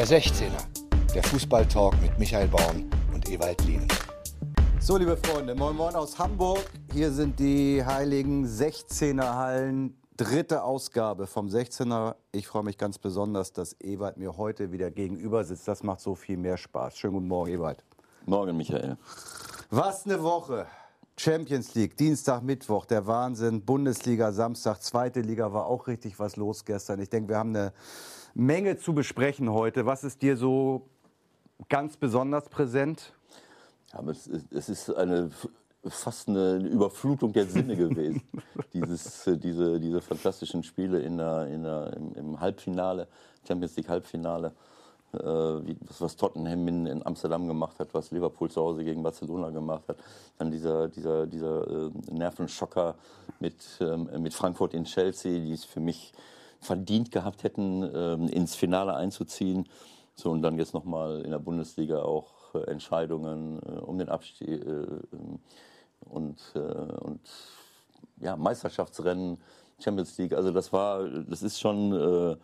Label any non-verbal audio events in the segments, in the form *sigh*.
Der 16er, der Fußballtalk mit Michael Baum und Ewald Lien. So, liebe Freunde, moin moin aus Hamburg. Hier sind die heiligen 16er Hallen. Dritte Ausgabe vom 16er. Ich freue mich ganz besonders, dass Ewald mir heute wieder gegenüber sitzt. Das macht so viel mehr Spaß. Schönen guten Morgen, Ewald. Morgen, Michael. Was eine Woche. Champions League, Dienstag, Mittwoch, der Wahnsinn. Bundesliga, Samstag, zweite Liga war auch richtig was los gestern. Ich denke, wir haben eine Menge zu besprechen heute. Was ist dir so ganz besonders präsent? Ja, es, ist, ist eine fast eine Überflutung der Sinne gewesen. *laughs* Dieses, diese, diese fantastischen Spiele in der, in der, im, Halbfinale, Champions League Halbfinale. Äh, was, Tottenham in, in, Amsterdam gemacht hat, was Liverpool zu Hause gegen Barcelona gemacht hat. Dann dieser, dieser, dieser äh, Nervenschocker mit, ähm, mit Frankfurt in Chelsea, die es für mich verdient gehabt hätten, ähm, ins Finale einzuziehen. So, und dann jetzt nochmal in der Bundesliga auch äh, Entscheidungen äh, um den Abstieg äh, ähm, und, und ja, Meisterschaftsrennen, Champions League. Also das war, das ist schon,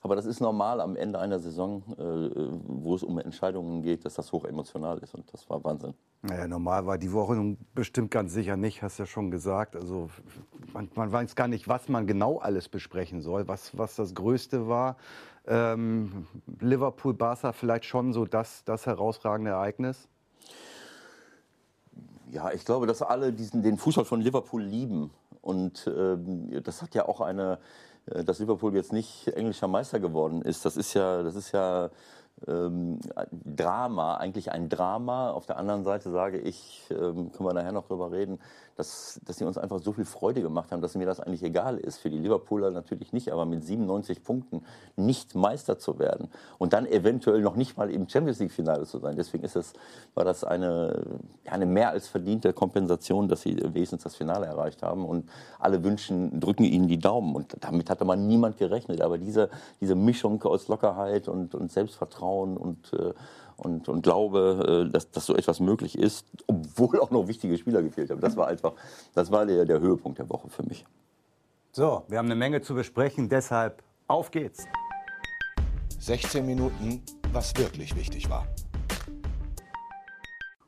aber das ist normal am Ende einer Saison, wo es um Entscheidungen geht, dass das hoch emotional ist und das war Wahnsinn. Naja, normal war die Woche bestimmt ganz sicher nicht, hast ja schon gesagt. Also man, man weiß gar nicht, was man genau alles besprechen soll, was, was das Größte war. Ähm, Liverpool, Barca vielleicht schon so das, das herausragende Ereignis? Ja, ich glaube, dass alle diesen, den Fußball von Liverpool lieben. Und ähm, das hat ja auch eine, äh, dass Liverpool jetzt nicht englischer Meister geworden ist. Das ist ja, das ist ja ähm, Drama, eigentlich ein Drama. Auf der anderen Seite sage ich, ähm, können wir nachher noch drüber reden, dass, dass sie uns einfach so viel Freude gemacht haben, dass mir das eigentlich egal ist. Für die Liverpooler natürlich nicht, aber mit 97 Punkten nicht Meister zu werden und dann eventuell noch nicht mal im Champions League-Finale zu sein. Deswegen ist es, war das eine, eine mehr als verdiente Kompensation, dass sie wenigstens das Finale erreicht haben. Und alle wünschen, drücken ihnen die Daumen. Und damit hatte man niemand gerechnet. Aber diese, diese Mischung aus Lockerheit und, und Selbstvertrauen und äh, und, und glaube, äh, dass, dass so etwas möglich ist, obwohl auch noch wichtige Spieler gefehlt haben. Das war einfach, das war der, der Höhepunkt der Woche für mich. So, wir haben eine Menge zu besprechen, deshalb auf geht's. 16 Minuten, was wirklich wichtig war.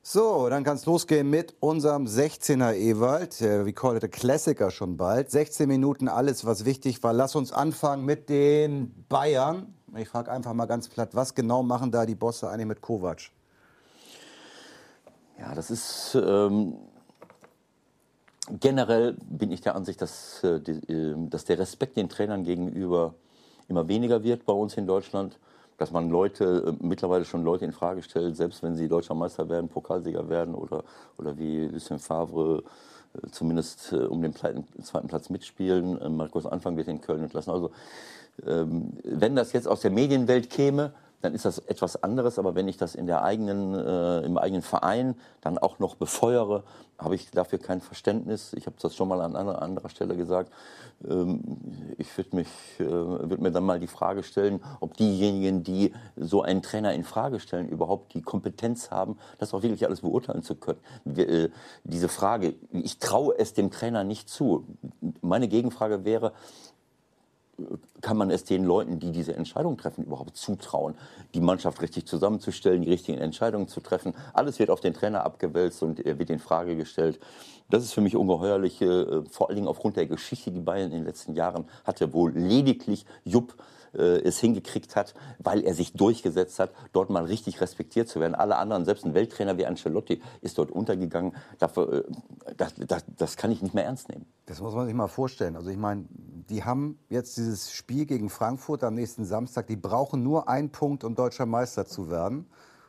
So, dann kann es losgehen mit unserem 16er Ewald. Wir call it a Klassiker schon bald. 16 Minuten, alles, was wichtig war. Lass uns anfangen mit den Bayern. Ich frage einfach mal ganz platt, was genau machen da die Bosse eigentlich mit Kovac? Ja, das ist ähm, generell bin ich der Ansicht, dass, äh, die, äh, dass der Respekt den Trainern gegenüber immer weniger wird bei uns in Deutschland. Dass man Leute, äh, mittlerweile schon Leute in Frage stellt, selbst wenn sie deutscher Meister werden, Pokalsieger werden oder, oder wie Lucien Favre äh, zumindest äh, um den zweiten Platz mitspielen. Äh, Markus Anfang wird in Köln entlassen. Also wenn das jetzt aus der Medienwelt käme, dann ist das etwas anderes. Aber wenn ich das in der eigenen, äh, im eigenen Verein dann auch noch befeuere, habe ich dafür kein Verständnis. Ich habe das schon mal an anderer, anderer Stelle gesagt. Ähm, ich würde äh, würde mir dann mal die Frage stellen, ob diejenigen, die so einen Trainer in Frage stellen, überhaupt die Kompetenz haben, das auch wirklich alles beurteilen zu können. Wir, äh, diese Frage, ich traue es dem Trainer nicht zu. Meine Gegenfrage wäre, kann man es den Leuten, die diese Entscheidung treffen, überhaupt zutrauen, die Mannschaft richtig zusammenzustellen, die richtigen Entscheidungen zu treffen. Alles wird auf den Trainer abgewälzt und er wird in Frage gestellt. Das ist für mich ungeheuerlich, äh, vor allen Dingen aufgrund der Geschichte, die Bayern in den letzten Jahren hatte, wo lediglich Jupp äh, es hingekriegt hat, weil er sich durchgesetzt hat, dort mal richtig respektiert zu werden. Alle anderen, selbst ein Welttrainer wie Ancelotti, ist dort untergegangen. Äh, das, das, das kann ich nicht mehr ernst nehmen. Das muss man sich mal vorstellen. Also ich meine, die haben jetzt dieses Spiel gegen Frankfurt am nächsten Samstag. Die brauchen nur einen Punkt, um deutscher Meister zu werden.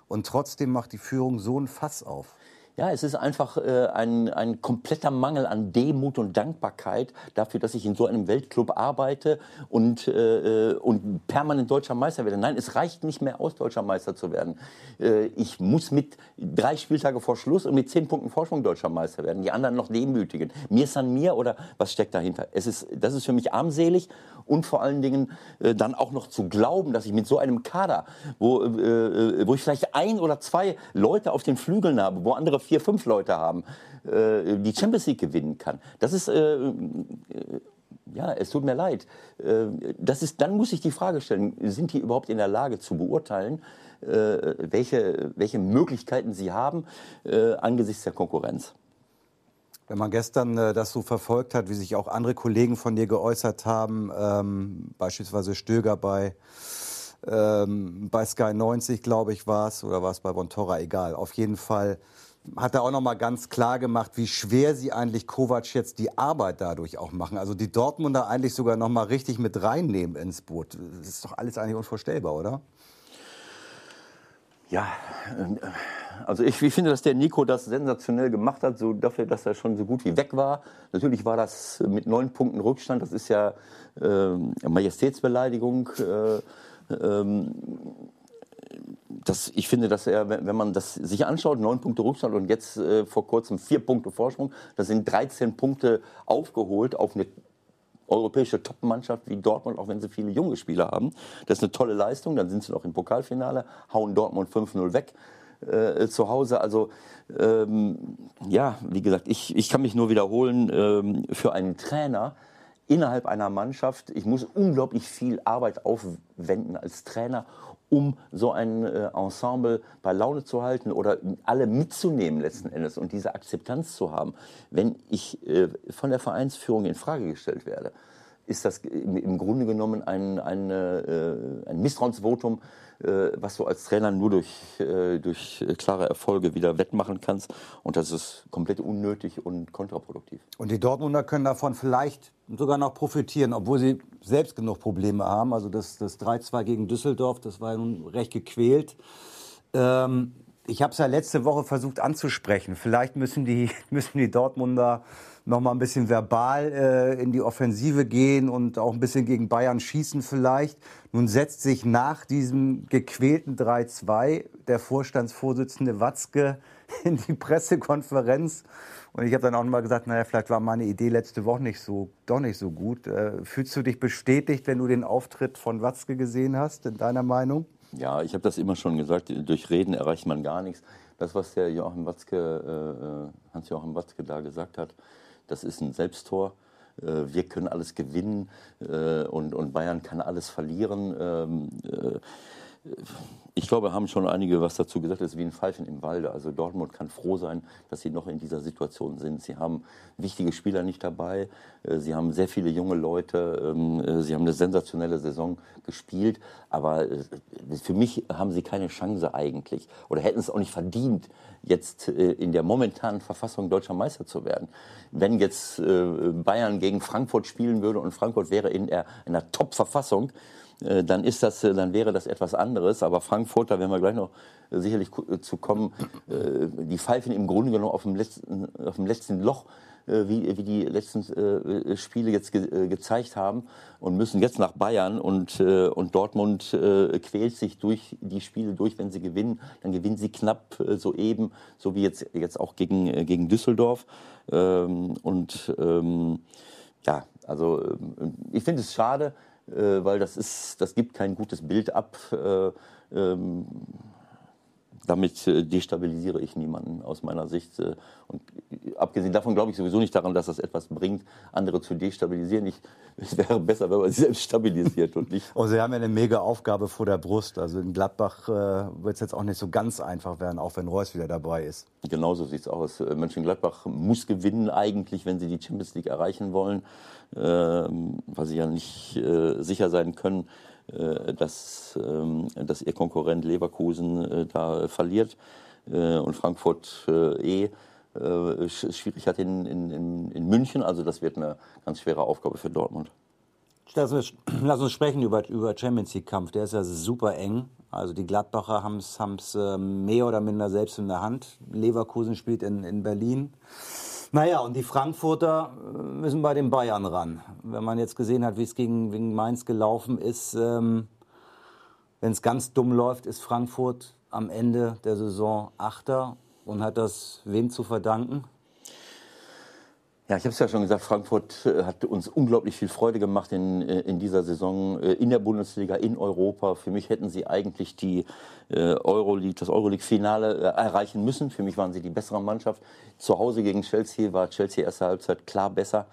Und trotzdem macht die Führung so ein Fass auf. Ja, es ist einfach äh, ein, ein kompletter Mangel an Demut und Dankbarkeit dafür, dass ich in so einem Weltclub arbeite und, äh, und permanent deutscher Meister werde. Nein, es reicht nicht mehr aus, deutscher Meister zu werden. Äh, ich muss mit drei Spieltage vor Schluss und mit zehn Punkten Vorsprung deutscher Meister werden. Die anderen noch demütigen. Mir ist an mir oder was steckt dahinter? Es ist, das ist für mich armselig und vor allen Dingen äh, dann auch noch zu glauben, dass ich mit so einem Kader, wo, äh, äh wo ich vielleicht ein oder zwei Leute auf den Flügeln habe, wo andere vier, fünf Leute haben, äh, die Champions League gewinnen kann. Das ist, äh, ja, es tut mir leid. Äh, das ist, dann muss ich die Frage stellen, sind die überhaupt in der Lage zu beurteilen, äh, welche, welche Möglichkeiten sie haben äh, angesichts der Konkurrenz? Wenn man gestern äh, das so verfolgt hat, wie sich auch andere Kollegen von dir geäußert haben, ähm, beispielsweise Stöger bei, ähm, bei Sky 90, glaube ich, war es, oder war es bei Bontora, egal. Auf jeden Fall hat er auch noch mal ganz klar gemacht, wie schwer sie eigentlich Kovac jetzt die Arbeit dadurch auch machen. Also die Dortmunder eigentlich sogar noch mal richtig mit reinnehmen ins Boot. Das ist doch alles eigentlich unvorstellbar, oder? Ja, äh, also ich, ich, finde, dass der Nico das sensationell gemacht hat, so dafür, dass er schon so gut wie weg war. Natürlich war das mit neun Punkten Rückstand, das ist ja äh, Majestätsbeleidigung. Äh, ähm, das, ich finde, dass er, wenn man das sich anschaut, neun Punkte Rückstand und jetzt äh, vor kurzem vier Punkte Vorsprung, das sind 13 Punkte aufgeholt auf eine europäische Top-Mannschaft wie Dortmund, auch wenn sie viele junge Spieler haben. Das ist eine tolle Leistung. Dann sind sie noch im Pokalfinale, hauen Dortmund 5-0 weg äh, zu Hause. Also ähm, ja, wie gesagt, ich, ich kann mich nur wiederholen, ähm, für einen Trainer innerhalb einer Mannschaft, ich muss unglaublich viel Arbeit aufwenden als Trainer, um so ein äh, Ensemble bei Laune zu halten oder alle mitzunehmen letzten Endes und diese Akzeptanz zu haben. Wenn ich äh, von der Vereinsführung in Frage gestellt werde, ist das im Grunde genommen ein, ein, äh, ein Misstrauensvotum, äh, was du als Trainer nur durch, äh, durch klare Erfolge wieder wettmachen kannst. Und das ist komplett unnötig und kontraproduktiv. Und die Dortmunder können davon vielleicht sogar noch profitieren, obwohl sie selbst genug Probleme haben. Also das, das 3-2 gegen Düsseldorf, das war ja nun recht gequält. Ähm, ich habe es ja letzte Woche versucht anzusprechen. Vielleicht müssen die, *laughs* müssen die Dortmunder noch mal ein bisschen verbal äh, in die Offensive gehen und auch ein bisschen gegen Bayern schießen vielleicht. Nun setzt sich nach diesem gequälten 3-2 der Vorstandsvorsitzende Watzke *laughs* in die Pressekonferenz und ich habe dann auch mal gesagt, naja, vielleicht war meine Idee letzte Woche nicht so, doch nicht so gut. Äh, fühlst du dich bestätigt, wenn du den Auftritt von Watzke gesehen hast, in deiner Meinung? Ja, ich habe das immer schon gesagt, durch Reden erreicht man gar nichts. Das, was der Joachim Watzke, äh, Hans-Joachim Watzke da gesagt hat, das ist ein Selbsttor. Äh, wir können alles gewinnen äh, und, und Bayern kann alles verlieren. Ich glaube, haben schon einige was dazu gesagt. Es ist wie ein Pfeifen im Walde. Also Dortmund kann froh sein, dass sie noch in dieser Situation sind. Sie haben wichtige Spieler nicht dabei. Äh, sie haben sehr viele junge Leute. Ähm, äh, sie haben eine sensationelle Saison gespielt. Aber äh, für mich haben sie keine Chance eigentlich. Oder hätten es auch nicht verdient, jetzt in der momentanen Verfassung deutscher Meister zu werden. Wenn jetzt Bayern gegen Frankfurt spielen würde und Frankfurt wäre in der, in der Top-Verfassung, dann ist das, äh, dann wäre das etwas anderes. Aber Frankfurt, da werden wir gleich noch äh, sicherlich zu kommen, die pfeifen im Grunde genommen auf dem letzten, auf dem letzten Loch, wie, wie die letzten Spiele jetzt ge gezeigt haben und müssen jetzt nach Bayern und, und Dortmund quält sich durch die Spiele durch, wenn sie gewinnen. Dann gewinnen sie knapp soeben, so wie jetzt, jetzt auch gegen, gegen Düsseldorf. Ähm, und ähm, ja, also ich finde es schade, äh, weil das, ist, das gibt kein gutes Bild ab. Äh, ähm, damit äh, destabilisiere ich niemanden aus meiner Sicht. Äh, und abgesehen davon glaube ich sowieso nicht daran, dass das etwas bringt, andere zu destabilisieren. Ich, *laughs* es wäre besser, wenn man sich selbst stabilisiert und nicht. Und Sie haben ja eine mega Aufgabe vor der Brust. Also in Gladbach äh, wird es jetzt auch nicht so ganz einfach werden, auch wenn Reus wieder dabei ist. Genauso sieht es aus. Äh, Mönchengladbach muss gewinnen eigentlich, wenn sie die Champions League erreichen wollen, äh, weil sie ja nicht äh, sicher sein können äh, dass, ähm, dass ihr Konkurrent Leverkusen äh, da verliert äh, und Frankfurt eh schwierig hat in, in, in München. Also das wird eine ganz schwere Aufgabe für Dortmund. Lass uns, *clears throat* lass uns sprechen über, über Champions League-Kampf. Der ist ja super eng. Also die Gladbacher haben es mehr oder minder selbst in der Hand. Leverkusen spielt in, in Berlin. Naja, und die Frankfurter äh, müssen bei den Bayern ran. Wenn man jetzt gesehen hat, wie es gegen, gegen Mainz gelaufen ist, ähm, wenn es ganz dumm läuft, ist Frankfurt am Ende der Saison Achter und hat das wem zu verdanken? Ja, ich habe es ja schon gesagt, Frankfurt äh, hat uns unglaublich viel Freude gemacht in, äh, in dieser Saison äh, in der Bundesliga, in Europa. Für mich hätten sie eigentlich die Euroleague, das Euroleague-Finale erreichen müssen. Für mich waren sie die bessere Mannschaft. Zu Hause gegen Chelsea war Chelsea erste Halbzeit klar besser.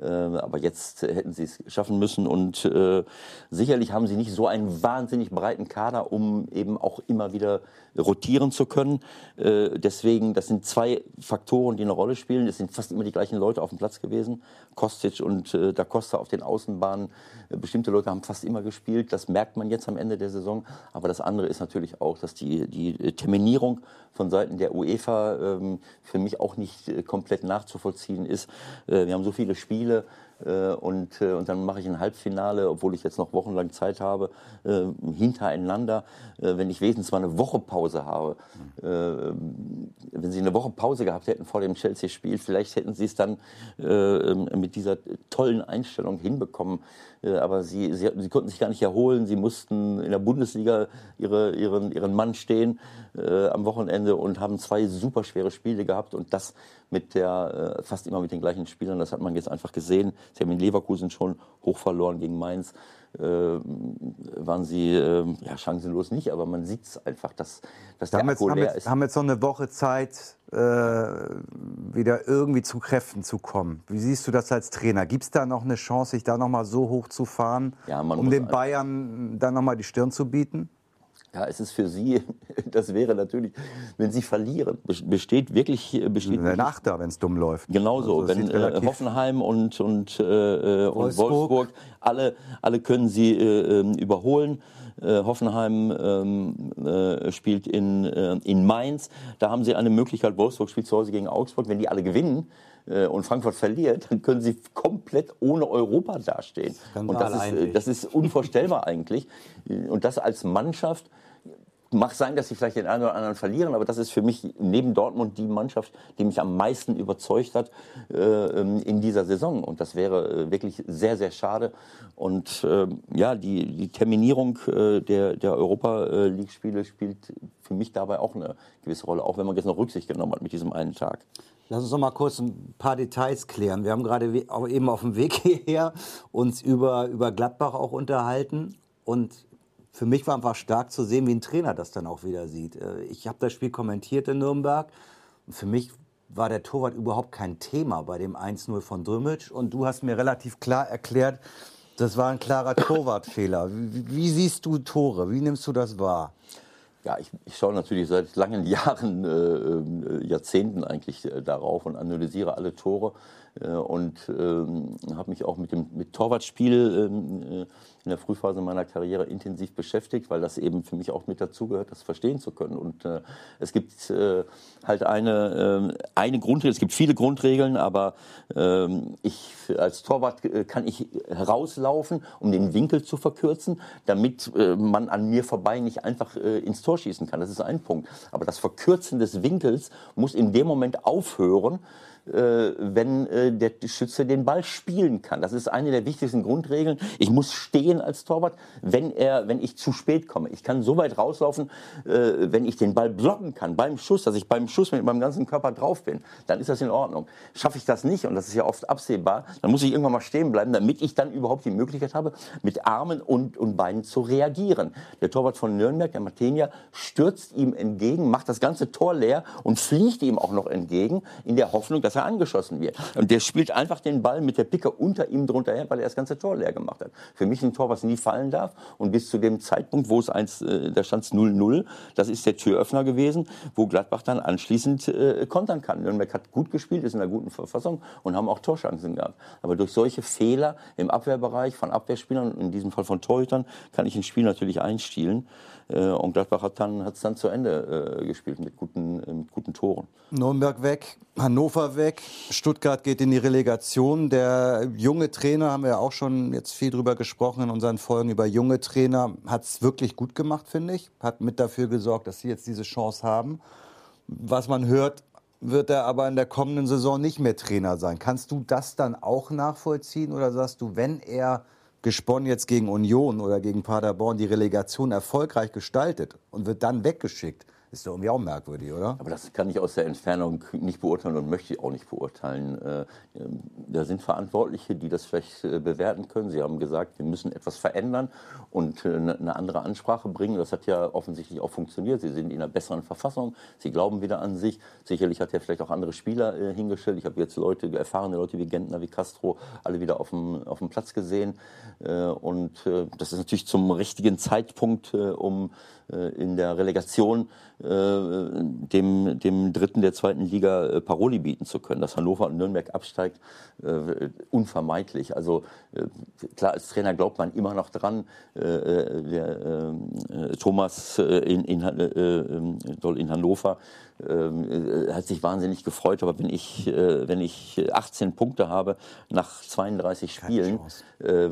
Äh, aber jetzt hätten sie es schaffen müssen und äh, sicherlich haben sie nicht so einen wahnsinnig breiten Kader, um eben auch immer wieder rotieren zu können. Äh, deswegen, das sind zwei Faktoren, die eine Rolle spielen. Es sind fast immer die gleichen Leute auf dem Platz gewesen. Kostic und äh, Da Costa auf den Außenbahnen. Bestimmte Leute haben fast immer gespielt. Das merkt man jetzt am Ende der Saison. Aber das andere ist natürlich auch, dass die, die Terminierung von Seiten der UEFA ähm, für mich auch nicht komplett nachzuvollziehen ist. Wir haben so viele Spiele, äh, und, äh, und dann mache ich ein Halbfinale, obwohl ich jetzt noch wochenlang Zeit habe, äh, hintereinander. wenn ich wesentlich mal eine Woche Pause habe, wenn Sie eine Woche Pause gehabt hätten vor dem Chelsea-Spiel, vielleicht hätten Sie es dann mit dieser tollen Einstellung hinbekommen. aber sie, sie, sie, konnten sich gar nicht erholen. Sie mussten in der Bundesliga ihre, ihren, ihren Mann stehen äh, am Wochenende und haben zwei super schwere Spiele gehabt und das mit der äh, fast immer mit den gleichen Spielern. Das hat man jetzt einfach gesehen. Sie haben in Leverkusen schon hoch verloren gegen Mainz. Äh, waren sie äh, ja, chancenlos nicht, aber man sieht es einfach, dass, dass der Akku leer jetzt, ist. haben jetzt noch eine Woche Zeit, äh, wieder irgendwie zu Kräften zu kommen. Wie siehst du das als Trainer? Gibt es da noch eine Chance, sich da noch mal so hoch zu fahren, ja, um den Bayern dann noch mal die Stirn zu bieten? Ja, es ist für Sie, *laughs* das wäre natürlich, wenn Sie verlieren, besteht wirklich. Besteht der Nachter, wenn es dumm läuft. Genauso, also wenn äh, Hoffenheim und, und, äh, Wolfsburg. Äh, und Wolfsburg, alle, alle können Sie äh, ähm, überholen. Äh, Hoffenheim ähm, äh, spielt in, äh, in Mainz. Da haben sie eine Möglichkeit. Wolfsburg spielt zu Hause gegen Augsburg. Wenn die alle gewinnen, äh, und Frankfurt verliert, dann können sie komplett ohne Europa dastehen. Und das ist, das ist unvorstellbar *laughs* eigentlich. Und das als Mannschaft Mag sein, dass sie vielleicht den einen oder anderen verlieren, aber das ist für mich neben Dortmund die Mannschaft, die mich am meisten überzeugt hat äh, ähm, in dieser Saison. Und das wäre äh, wirklich sehr, sehr schade. Und äh, ja, die, die Terminierung äh, der, der Europa League-Spiele spielt für mich dabei auch eine gewisse Rolle, auch wenn man jetzt noch Rücksicht genommen hat mit diesem einen Tag. Lass uns noch mal kurz ein paar Details klären. Wir haben gerade eben auf dem Weg *laughs* hierher uns über, über Gladbach auch unterhalten. Und für mich war einfach stark zu sehen, wie ein Trainer das dann auch wieder sieht. Äh, ich habe das Spiel kommentiert in Nürnberg. Für mich war der Torwart überhaupt kein Thema bei dem 1-0 von Drümmitsch. Und du hast mir relativ klar erklärt, das war ein klarer Torwartfehler. Wie, wie siehst du Tore? Wie nimmst du das wahr? Ja, ich, ich schaue natürlich seit langen Jahren, äh, äh, Jahrzehnten eigentlich äh, darauf und analysiere alle Tore und ähm, habe mich auch mit dem mit Torwartspiel ähm, äh, in der Frühphase meiner Karriere intensiv beschäftigt, weil das eben für mich auch mit dazugehört, das verstehen zu können. Und äh, es gibt äh, halt eine, äh, eine Grundregel, es gibt viele Grundregeln, aber äh, ich als Torwart äh, kann ich herauslaufen, um den Winkel zu verkürzen, damit äh, man an mir vorbei nicht einfach äh, ins Tor schießen kann. Das ist ein Punkt. Aber das Verkürzen des Winkels muss in dem Moment aufhören, äh, wenn äh, der Schütze den Ball spielen kann. Das ist eine der wichtigsten Grundregeln. Ich muss stehen als Torwart, wenn, er, wenn ich zu spät komme. Ich kann so weit rauslaufen, äh, wenn ich den Ball blocken kann beim Schuss, dass ich beim Schuss mit meinem ganzen Körper drauf bin. Dann ist das in Ordnung. Schaffe ich das nicht, und das ist ja oft absehbar, dann muss ich irgendwann mal stehen bleiben, damit ich dann überhaupt die Möglichkeit habe, mit Armen und, und Beinen zu reagieren. Der Torwart von Nürnberg, der Martenia, stürzt ihm entgegen, macht das ganze Tor leer und fliegt ihm auch noch entgegen, in der Hoffnung, dass dass er angeschossen wird. Und der spielt einfach den Ball mit der Picke unter ihm drunter her, weil er das ganze Tor leer gemacht hat. Für mich ein Tor, was nie fallen darf. Und bis zu dem Zeitpunkt, wo es eins, äh, da stand es 0-0, das ist der Türöffner gewesen, wo Gladbach dann anschließend äh, kontern kann. Nürnberg hat gut gespielt, ist in einer guten Verfassung und haben auch Torchancen gehabt. Aber durch solche Fehler im Abwehrbereich von Abwehrspielern, in diesem Fall von Torhütern, kann ich ein Spiel natürlich einstielen. Äh, und Gladbach hat es dann, dann zu Ende äh, gespielt mit guten, äh, mit guten Toren. Nürnberg weg, Hannover weg, Stuttgart geht in die Relegation. Der junge Trainer, haben wir ja auch schon jetzt viel drüber gesprochen in unseren Folgen über junge Trainer, hat es wirklich gut gemacht, finde ich. Hat mit dafür gesorgt, dass sie jetzt diese Chance haben. Was man hört, wird er aber in der kommenden Saison nicht mehr Trainer sein. Kannst du das dann auch nachvollziehen oder sagst du, wenn er gesponnen jetzt gegen Union oder gegen Paderborn die Relegation erfolgreich gestaltet und wird dann weggeschickt, Ist doch irgendwie auch merkwürdig, oder? Aber das kann ich aus der Entfernung nicht beurteilen und möchte ich auch nicht beurteilen. Äh, da sind Verantwortliche, die das vielleicht äh, bewerten können. Sie haben gesagt, wir müssen etwas verändern und äh, ne, eine andere Ansprache bringen. Das hat ja offensichtlich auch funktioniert. Sie sind in einer besseren Verfassung. Sie glauben wieder an sich. Sicherlich hat er vielleicht auch andere Spieler hingestellt. Ich habe jetzt Leute, erfahrene Leute wie Gentner, wie Castro, alle wieder auf dem, auf dem Platz gesehen. Und das ist natürlich zum richtigen Zeitpunkt, um in der Relegation dem, dem Dritten der zweiten Liga Paroli bieten zu können. Dass Hannover und Nürnberg absteigt, unvermeidlich. Also klar, als Trainer glaubt man immer noch dran. Der, Thomas in, in, in Hannover äh, hat sich wahnsinnig gefreut. Aber wenn ich, äh, wenn ich 18 Punkte habe nach 32 Spielen, äh,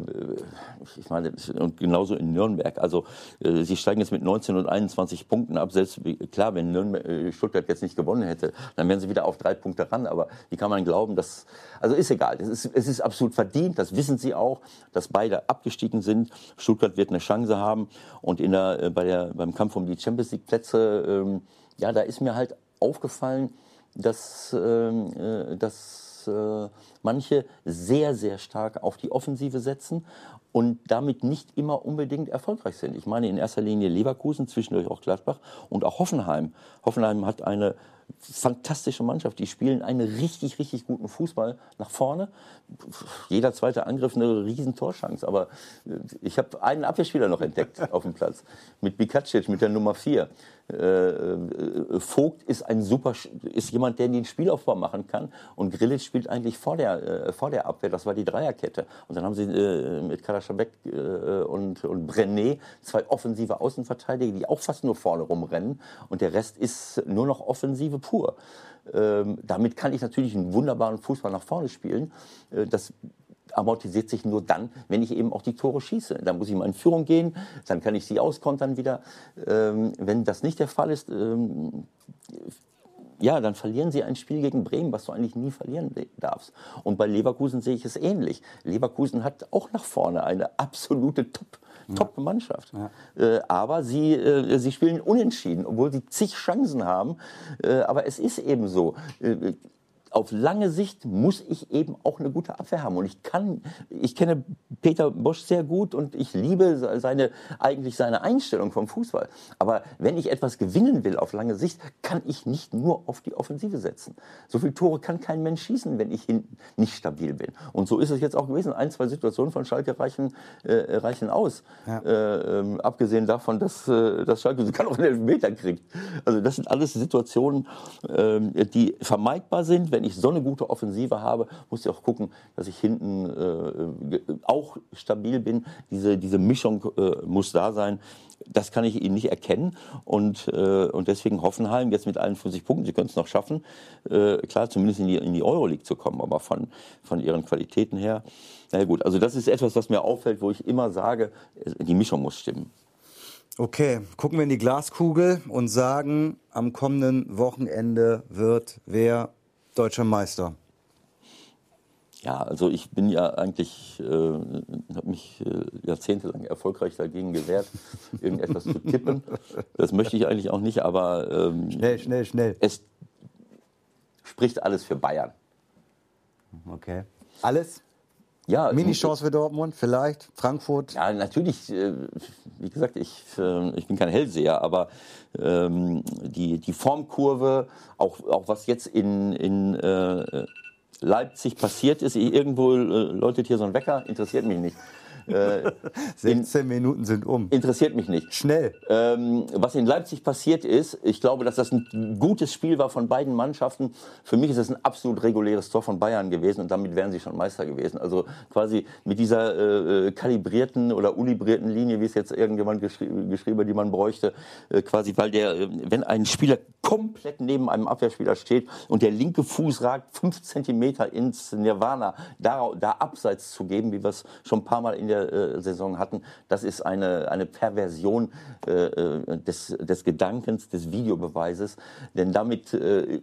ich meine, und genauso in Nürnberg, also äh, sie steigen jetzt mit 19 und 21 Punkten ab. Selbst klar, wenn Nürnberg, äh, Stuttgart jetzt nicht gewonnen hätte, dann wären sie wieder auf drei Punkte ran. Aber wie kann man glauben, dass, also ist egal. Es ist, es ist absolut verdient, das wissen sie auch, dass beide abgestiegen sind. Stuttgart wird eine Chance haben und in der, äh, bei der, beim Kampf um die Champions League Plätze, ähm, ja, da ist mir halt aufgefallen, dass, ähm, äh, dass äh, manche sehr, sehr stark auf die Offensive setzen und damit nicht immer unbedingt erfolgreich sind. Ich meine in erster Linie Leverkusen, zwischendurch auch Gladbach und auch Hoffenheim. Hoffenheim hat eine fantastische Mannschaft. Die spielen einen richtig, richtig guten Fußball nach vorne. Jeder zweite Angriff eine riesen Torschance. Aber äh, ich habe einen Abwehrspieler noch entdeckt *laughs* auf dem Platz. Mit Bikacic, mit der Nummer 4. Äh, äh, Vogt ist ein super, ist jemand, der den Spielaufbau machen kann. Und Grillic spielt eigentlich vor der, vor der Abwehr. Das war die Dreierkette. Und dann haben sie mit Kalaschabek und, und Brené zwei offensive Außenverteidiger, die auch fast nur vorne rumrennen. Und der Rest ist nur noch offensive pur. Ähm, damit kann ich natürlich einen wunderbaren Fußball nach vorne spielen. Äh, das amortisiert sich nur dann, wenn ich eben auch die Tore schieße. Dann muss ich mal in Führung gehen, dann kann ich sie auskontern wieder. Ähm, wenn das nicht der Fall ist, ähm, ja, dann verlieren sie ein Spiel gegen Bremen, was du eigentlich nie verlieren darfst. Und bei Leverkusen sehe ich es ähnlich. Leverkusen hat auch nach vorne eine absolute Top- Top-Mannschaft. Ja. Äh, aber sie, äh, sie spielen unentschieden, obwohl sie zig Chancen haben. Äh, aber es ist eben so. Auf lange Sicht muss ich eben auch eine gute Abwehr haben. Und ich kann, ich kenne Peter Bosch sehr gut und ich liebe seine, eigentlich seine Einstellung vom Fußball. Aber wenn ich etwas gewinnen will auf lange Sicht, kann ich nicht nur auf die Offensive setzen. So viele Tore kann kein Mensch schießen, wenn ich hinten nicht stabil bin. Und so ist es jetzt auch gewesen. Ein, zwei Situationen von Schalke reichen, äh, reichen aus. Ja. Äh, ähm, abgesehen davon, dass, äh, dass Schalke sogar noch einen Elfmeter kriegt. Also das sind alles Situationen, ähm, die vermeidbar sind, wenn wenn ich so eine gute Offensive habe, muss ich auch gucken, dass ich hinten äh, auch stabil bin. Diese, diese Mischung äh, muss da sein. Das kann ich Ihnen nicht erkennen. Und, äh, und deswegen Hoffenheim jetzt mit 51 Punkten, Sie können es noch schaffen, äh, klar, zumindest in die, in die Euroleague zu kommen, aber von, von ihren Qualitäten her. Na gut, also das ist etwas, was mir auffällt, wo ich immer sage, die Mischung muss stimmen. Okay, gucken wir in die Glaskugel und sagen, am kommenden Wochenende wird wer deutscher Meister? Ja, also ich bin ja eigentlich, äh, habe mich äh, jahrzehntelang erfolgreich dagegen gewehrt, *laughs* irgendetwas zu tippen. Das möchte ich eigentlich auch nicht, aber ähm, schnell, schnell, schnell. Es spricht alles für Bayern. Okay. Alles? Ja, Mini-Chance für Dortmund, vielleicht, Frankfurt? Ja, natürlich, äh, wie gesagt, ich, äh, ich bin kein Hellseher, aber ähm, die, die Formkurve, auch, auch was jetzt in, in äh, Leipzig passiert ist, irgendwo läutet hier so ein Wecker, interessiert mich nicht. *laughs* 16 in, Minuten sind um. Interessiert mich nicht. Schnell. Ähm, was in Leipzig passiert ist, ich glaube, dass das ein gutes Spiel war von beiden Mannschaften. Für mich ist es ein absolut reguläres Tor von Bayern gewesen und damit wären sie schon Meister gewesen. Also quasi mit dieser äh, äh kalibrierten oder ulibrierten Linie, wie es jetzt irgendjemand geschri geschrieben hat, die man bräuchte, äh, quasi, weil der, äh, wenn ein Spieler komplett neben einem Abwehrspieler steht und der linke Fuß ragt fünf Zentimeter ins Nirvana, da, da abseits zu geben, wie wir es schon ein paar Mal in der äh, Saison hatten, das ist eine, eine Perversion äh, äh des, des Gedankens, des Videobeweises. Denn damit äh,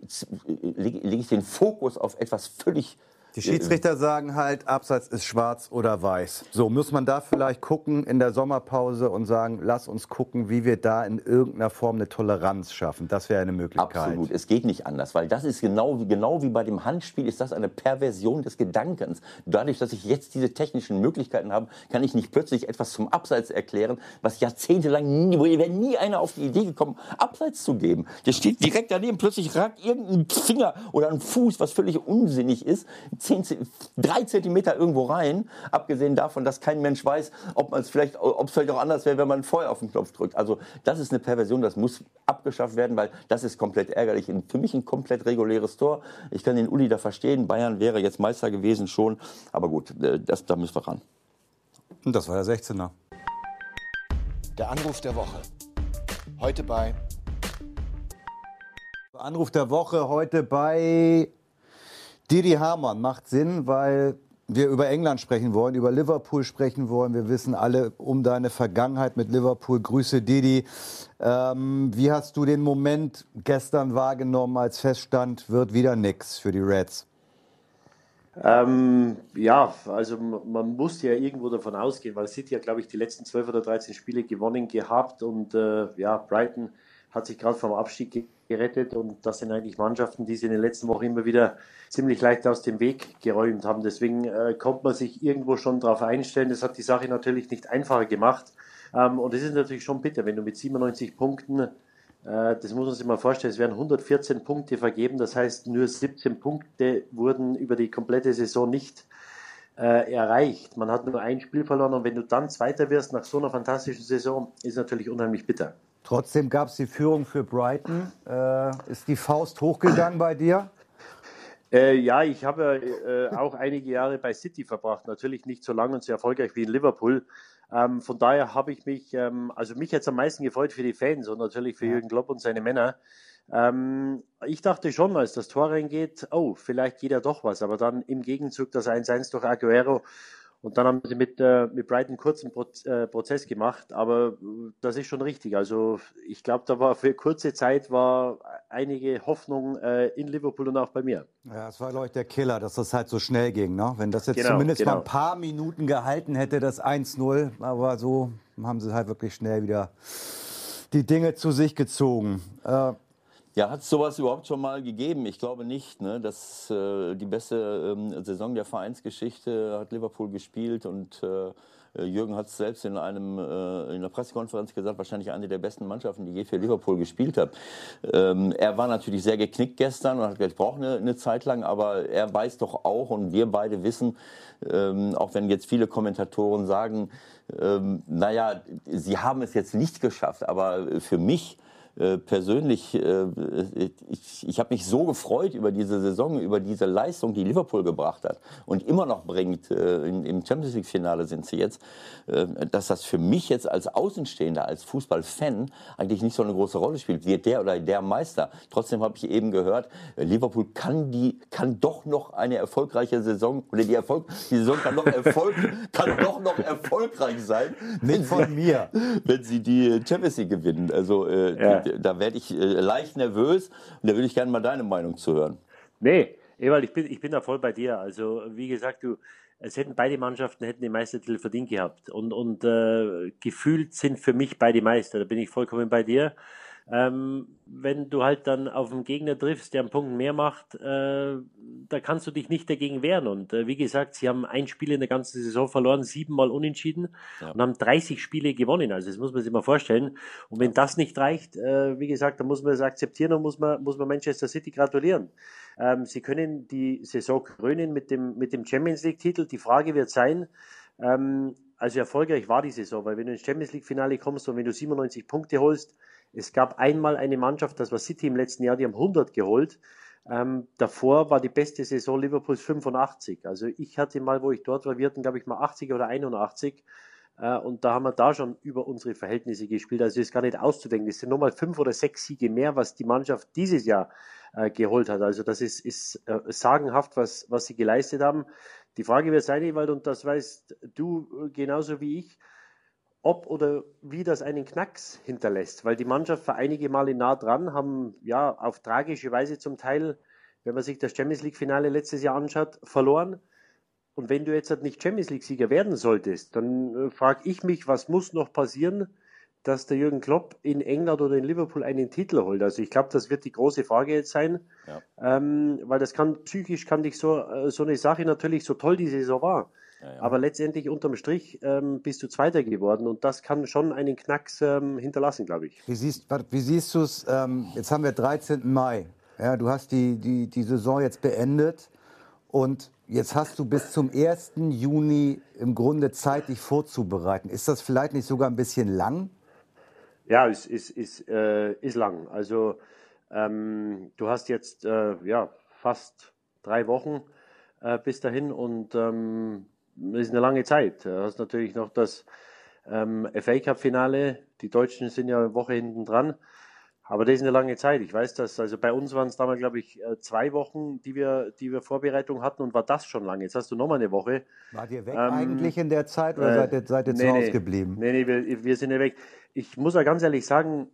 lege leg ich den Fokus auf etwas völlig Die Schiedsrichter sagen halt, Abseits ist schwarz oder weiß. So, muss man da vielleicht gucken in der Sommerpause und sagen, lass uns gucken, wie wir da in irgendeiner Form eine Toleranz schaffen. Das wäre eine Möglichkeit. Absolut, es geht nicht anders, weil das ist genau, genau wie bei dem Handspiel, ist das eine Perversion des Gedankens. Dadurch, dass ich jetzt diese technischen Möglichkeiten habe, kann ich nicht plötzlich etwas zum Abseits erklären, was jahrzehntelang nie, wäre nie einer auf die Idee gekommen, Abseits zu geben. Der steht direkt daneben, plötzlich ragt irgendein Finger oder ein Fuß, was völlig unsinnig ist, 10, 3 Zentimeter irgendwo rein, abgesehen davon, dass kein Mensch weiß, ob es vielleicht, vielleicht auch anders wäre, wenn man vorher auf den Knopf drückt. Also das ist eine Perversion, das muss abgeschafft werden, weil das ist komplett ärgerlich. Für mich ein komplett reguläres Tor. Ich kann den Uli da verstehen, Bayern wäre jetzt Meister gewesen schon, aber gut, äh, das, da müssen wir ran. Und das war der 16er. Der Anruf der Woche. Heute bei Anruf der Woche heute bei Didi Hamann macht Sinn, weil wir über England sprechen wollen, über Liverpool sprechen wollen. Wir wissen alle um deine Vergangenheit mit Liverpool. Grüße Didi. Ähm, wie hast du den Moment gestern wahrgenommen, als feststand, wird wieder nix für die Reds? Ähm, ja, also man muss ja irgendwo davon ausgehen, weil City ja, glaube ich, die letzten 12 oder 13 Spiele gewonnen gehabt und äh, ja, Brighton hat sich gerade vom Abstieg gerettet und das sind eigentlich Mannschaften, die sie in den letzten Wochen immer wieder ziemlich leicht aus dem Weg geräumt haben. Deswegen äh, kommt man sich irgendwo schon darauf einstellen. Das hat die Sache natürlich nicht einfacher gemacht. Ähm, und es ist natürlich schon bitter, wenn du mit 97 Punkten, äh, das muss man sich mal vorstellen, es werden 114 Punkte vergeben. Das heißt, nur 17 Punkte wurden über die komplette Saison nicht äh, erreicht. Man hat nur ein Spiel verloren und wenn du dann Zweiter wirst nach so einer fantastischen Saison, ist natürlich unheimlich bitter. Trotzdem gab es die Führung für Brighton. Äh, ist die Faust hochgegangen bei dir? Äh, ja, ich habe äh, auch einige Jahre bei City verbracht. Natürlich nicht so lange und so erfolgreich wie in Liverpool. Ähm, von daher habe ich mich, ähm, also mich jetzt am meisten gefreut für die Fans und natürlich für Jürgen Klopp und seine Männer. Ähm, ich dachte schon, als das Tor reingeht, oh, vielleicht geht ja doch was. Aber dann im Gegenzug das 1-1 durch Aguero und dann haben sie mit, äh, mit Brighton kurzen Pro äh, Prozess gemacht, aber äh, das ist schon richtig. Also ich glaube, da war für kurze Zeit war einige Hoffnung äh, in Liverpool und auch bei mir. Ja, es war, glaube ich, der Killer, dass das halt so schnell ging. Ne? Wenn das jetzt genau, zumindest genau. mal ein paar Minuten gehalten hätte, das 1-0, aber so haben sie halt wirklich schnell wieder die Dinge zu sich gezogen. Ja, hat es sowas überhaupt schon mal gegeben? Ich glaube nicht. Ne? Das, äh, die beste ähm, Saison der Vereinsgeschichte hat Liverpool gespielt und äh, Jürgen hat es selbst in einem äh, in der Pressekonferenz gesagt, wahrscheinlich eine der besten Mannschaften, die je für Liverpool gespielt hat. Ähm, er war natürlich sehr geknickt gestern und hat gesagt, ich brauche eine, eine Zeit lang, aber er weiß doch auch und wir beide wissen, ähm, auch wenn jetzt viele Kommentatoren sagen, ähm, naja, sie haben es jetzt nicht geschafft, aber für mich äh, persönlich, äh, ich, ich habe mich so gefreut über diese Saison, über diese Leistung, die Liverpool gebracht hat und immer noch bringt. Äh, Im Champions League-Finale sind sie jetzt, äh, dass das für mich jetzt als Außenstehender, als Fußballfan eigentlich nicht so eine große Rolle spielt. Wird der oder der Meister? Trotzdem habe ich eben gehört, Liverpool kann die, kann doch noch eine erfolgreiche Saison oder die Erfolg, die Saison kann noch Erfolg, *laughs* kann doch noch erfolgreich sein. Nicht von mir, *laughs* wenn sie die Champions League gewinnen. Also äh, ja da werde ich äh, leicht nervös und da würde ich gerne mal deine Meinung zu hören. Nee, Ewald, ich bin, ich bin da voll bei dir. Also, wie gesagt, du, es hätten beide Mannschaften hätten den Meistertitel verdient gehabt. Und, und äh, gefühlt sind für mich beide Meister. Da bin ich vollkommen bei dir. Ähm, wenn du halt dann auf einen Gegner triffst, der einen Punkt mehr macht, äh, da kannst du dich nicht dagegen wehren. Und äh, wie gesagt, sie haben ein Spiel in der ganzen Saison verloren, siebenmal unentschieden ja. und haben 30 Spiele gewonnen. Also das muss man sich mal vorstellen. Und wenn das nicht reicht, äh, wie gesagt, dann muss man es akzeptieren und muss man, muss man Manchester City gratulieren. Ähm, sie können die Saison krönen mit dem, mit dem Champions League-Titel. Die Frage wird sein, ähm, also erfolgreich war die Saison, weil wenn du ins Champions League-Finale kommst und wenn du 97 Punkte holst, es gab einmal eine Mannschaft, das war City im letzten Jahr, die haben 100 geholt. Ähm, davor war die beste Saison Liverpools 85. Also ich hatte mal, wo ich dort war, wir hatten, glaube ich, mal 80 oder 81. Äh, und da haben wir da schon über unsere Verhältnisse gespielt. Also ist gar nicht auszudenken. Es sind nochmal fünf oder sechs Siege mehr, was die Mannschaft dieses Jahr äh, geholt hat. Also das ist, ist äh, sagenhaft, was, was sie geleistet haben. Die Frage wird sein, Ewald, und das weißt du äh, genauso wie ich, ob oder wie das einen Knacks hinterlässt, weil die Mannschaft war einige Male nah dran, haben ja auf tragische Weise zum Teil wenn man sich das Champions League-Finale letztes Jahr anschaut, verloren. Und wenn du jetzt halt nicht Champions League-Sieger werden solltest, dann äh, frage ich mich, was muss noch passieren, dass der Jürgen Klopp in England oder in Liverpool einen Titel holt. Also ich glaube, das wird die große Frage jetzt sein, ja. ähm, weil das kann psychisch kann dich so äh, so eine Sache natürlich so toll die Saison war, ja, ja. aber letztendlich unterm Strich ähm, bist du Zweiter geworden und das kann schon einen Knacks ähm, hinterlassen, glaube ich. Wie siehst, wie siehst du es? Ähm, jetzt haben wir 13. Mai. Ja, du hast die, die, die Saison jetzt beendet und jetzt hast du bis zum 1. Juni im Grunde Zeit, dich vorzubereiten. Ist das vielleicht nicht sogar ein bisschen lang? Ja, es ist, ist, äh, ist lang. Also ähm, du hast jetzt äh, ja, fast drei Wochen äh, bis dahin und ähm, ist eine lange Zeit. Du hast natürlich noch das ähm, FA Cup Finale. Die Deutschen sind ja eine Woche hinten dran. Aber das ist eine lange Zeit. Ich weiß das. Also bei uns waren es damals, glaube ich, äh, zwei Wochen, die wir, die wir Vorbereitung hatten und war das schon lange. Jetzt hast du nochmal eine Woche. Wart ihr weg ähm, eigentlich in der Zeit oder äh, seid ihr, seid ihr nee, zu Hause geblieben? Nee, nee, wir, wir sind ja weg ich muss ja ganz ehrlich sagen,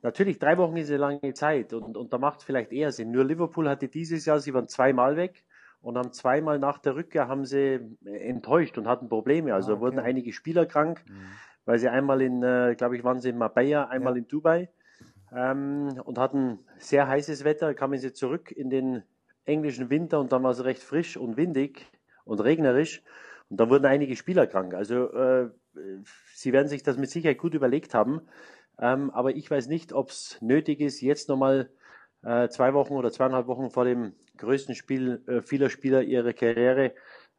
natürlich drei Wochen ist eine lange Zeit und, und da macht es vielleicht eher Sinn. Nur Liverpool hatte dieses Jahr, sie waren zweimal weg und haben zweimal nach der Rückkehr haben sie enttäuscht und hatten Probleme. Also ah, okay. wurden einige Spieler krank, mhm. weil sie einmal in, äh, glaube ich, waren sie in Marbella, einmal ja. in Dubai ähm, und hatten sehr heißes Wetter, kamen sie zurück in den englischen Winter und dann war es recht frisch und windig und regnerisch und da wurden einige Spieler krank. Also äh, Sie werden sich das mit Sicherheit gut überlegt haben. Ähm, aber ich weiß nicht, ob es nötig ist, jetzt nochmal äh, zwei Wochen oder zweieinhalb Wochen vor dem größten Spiel äh, vieler Spieler ihrer Karriere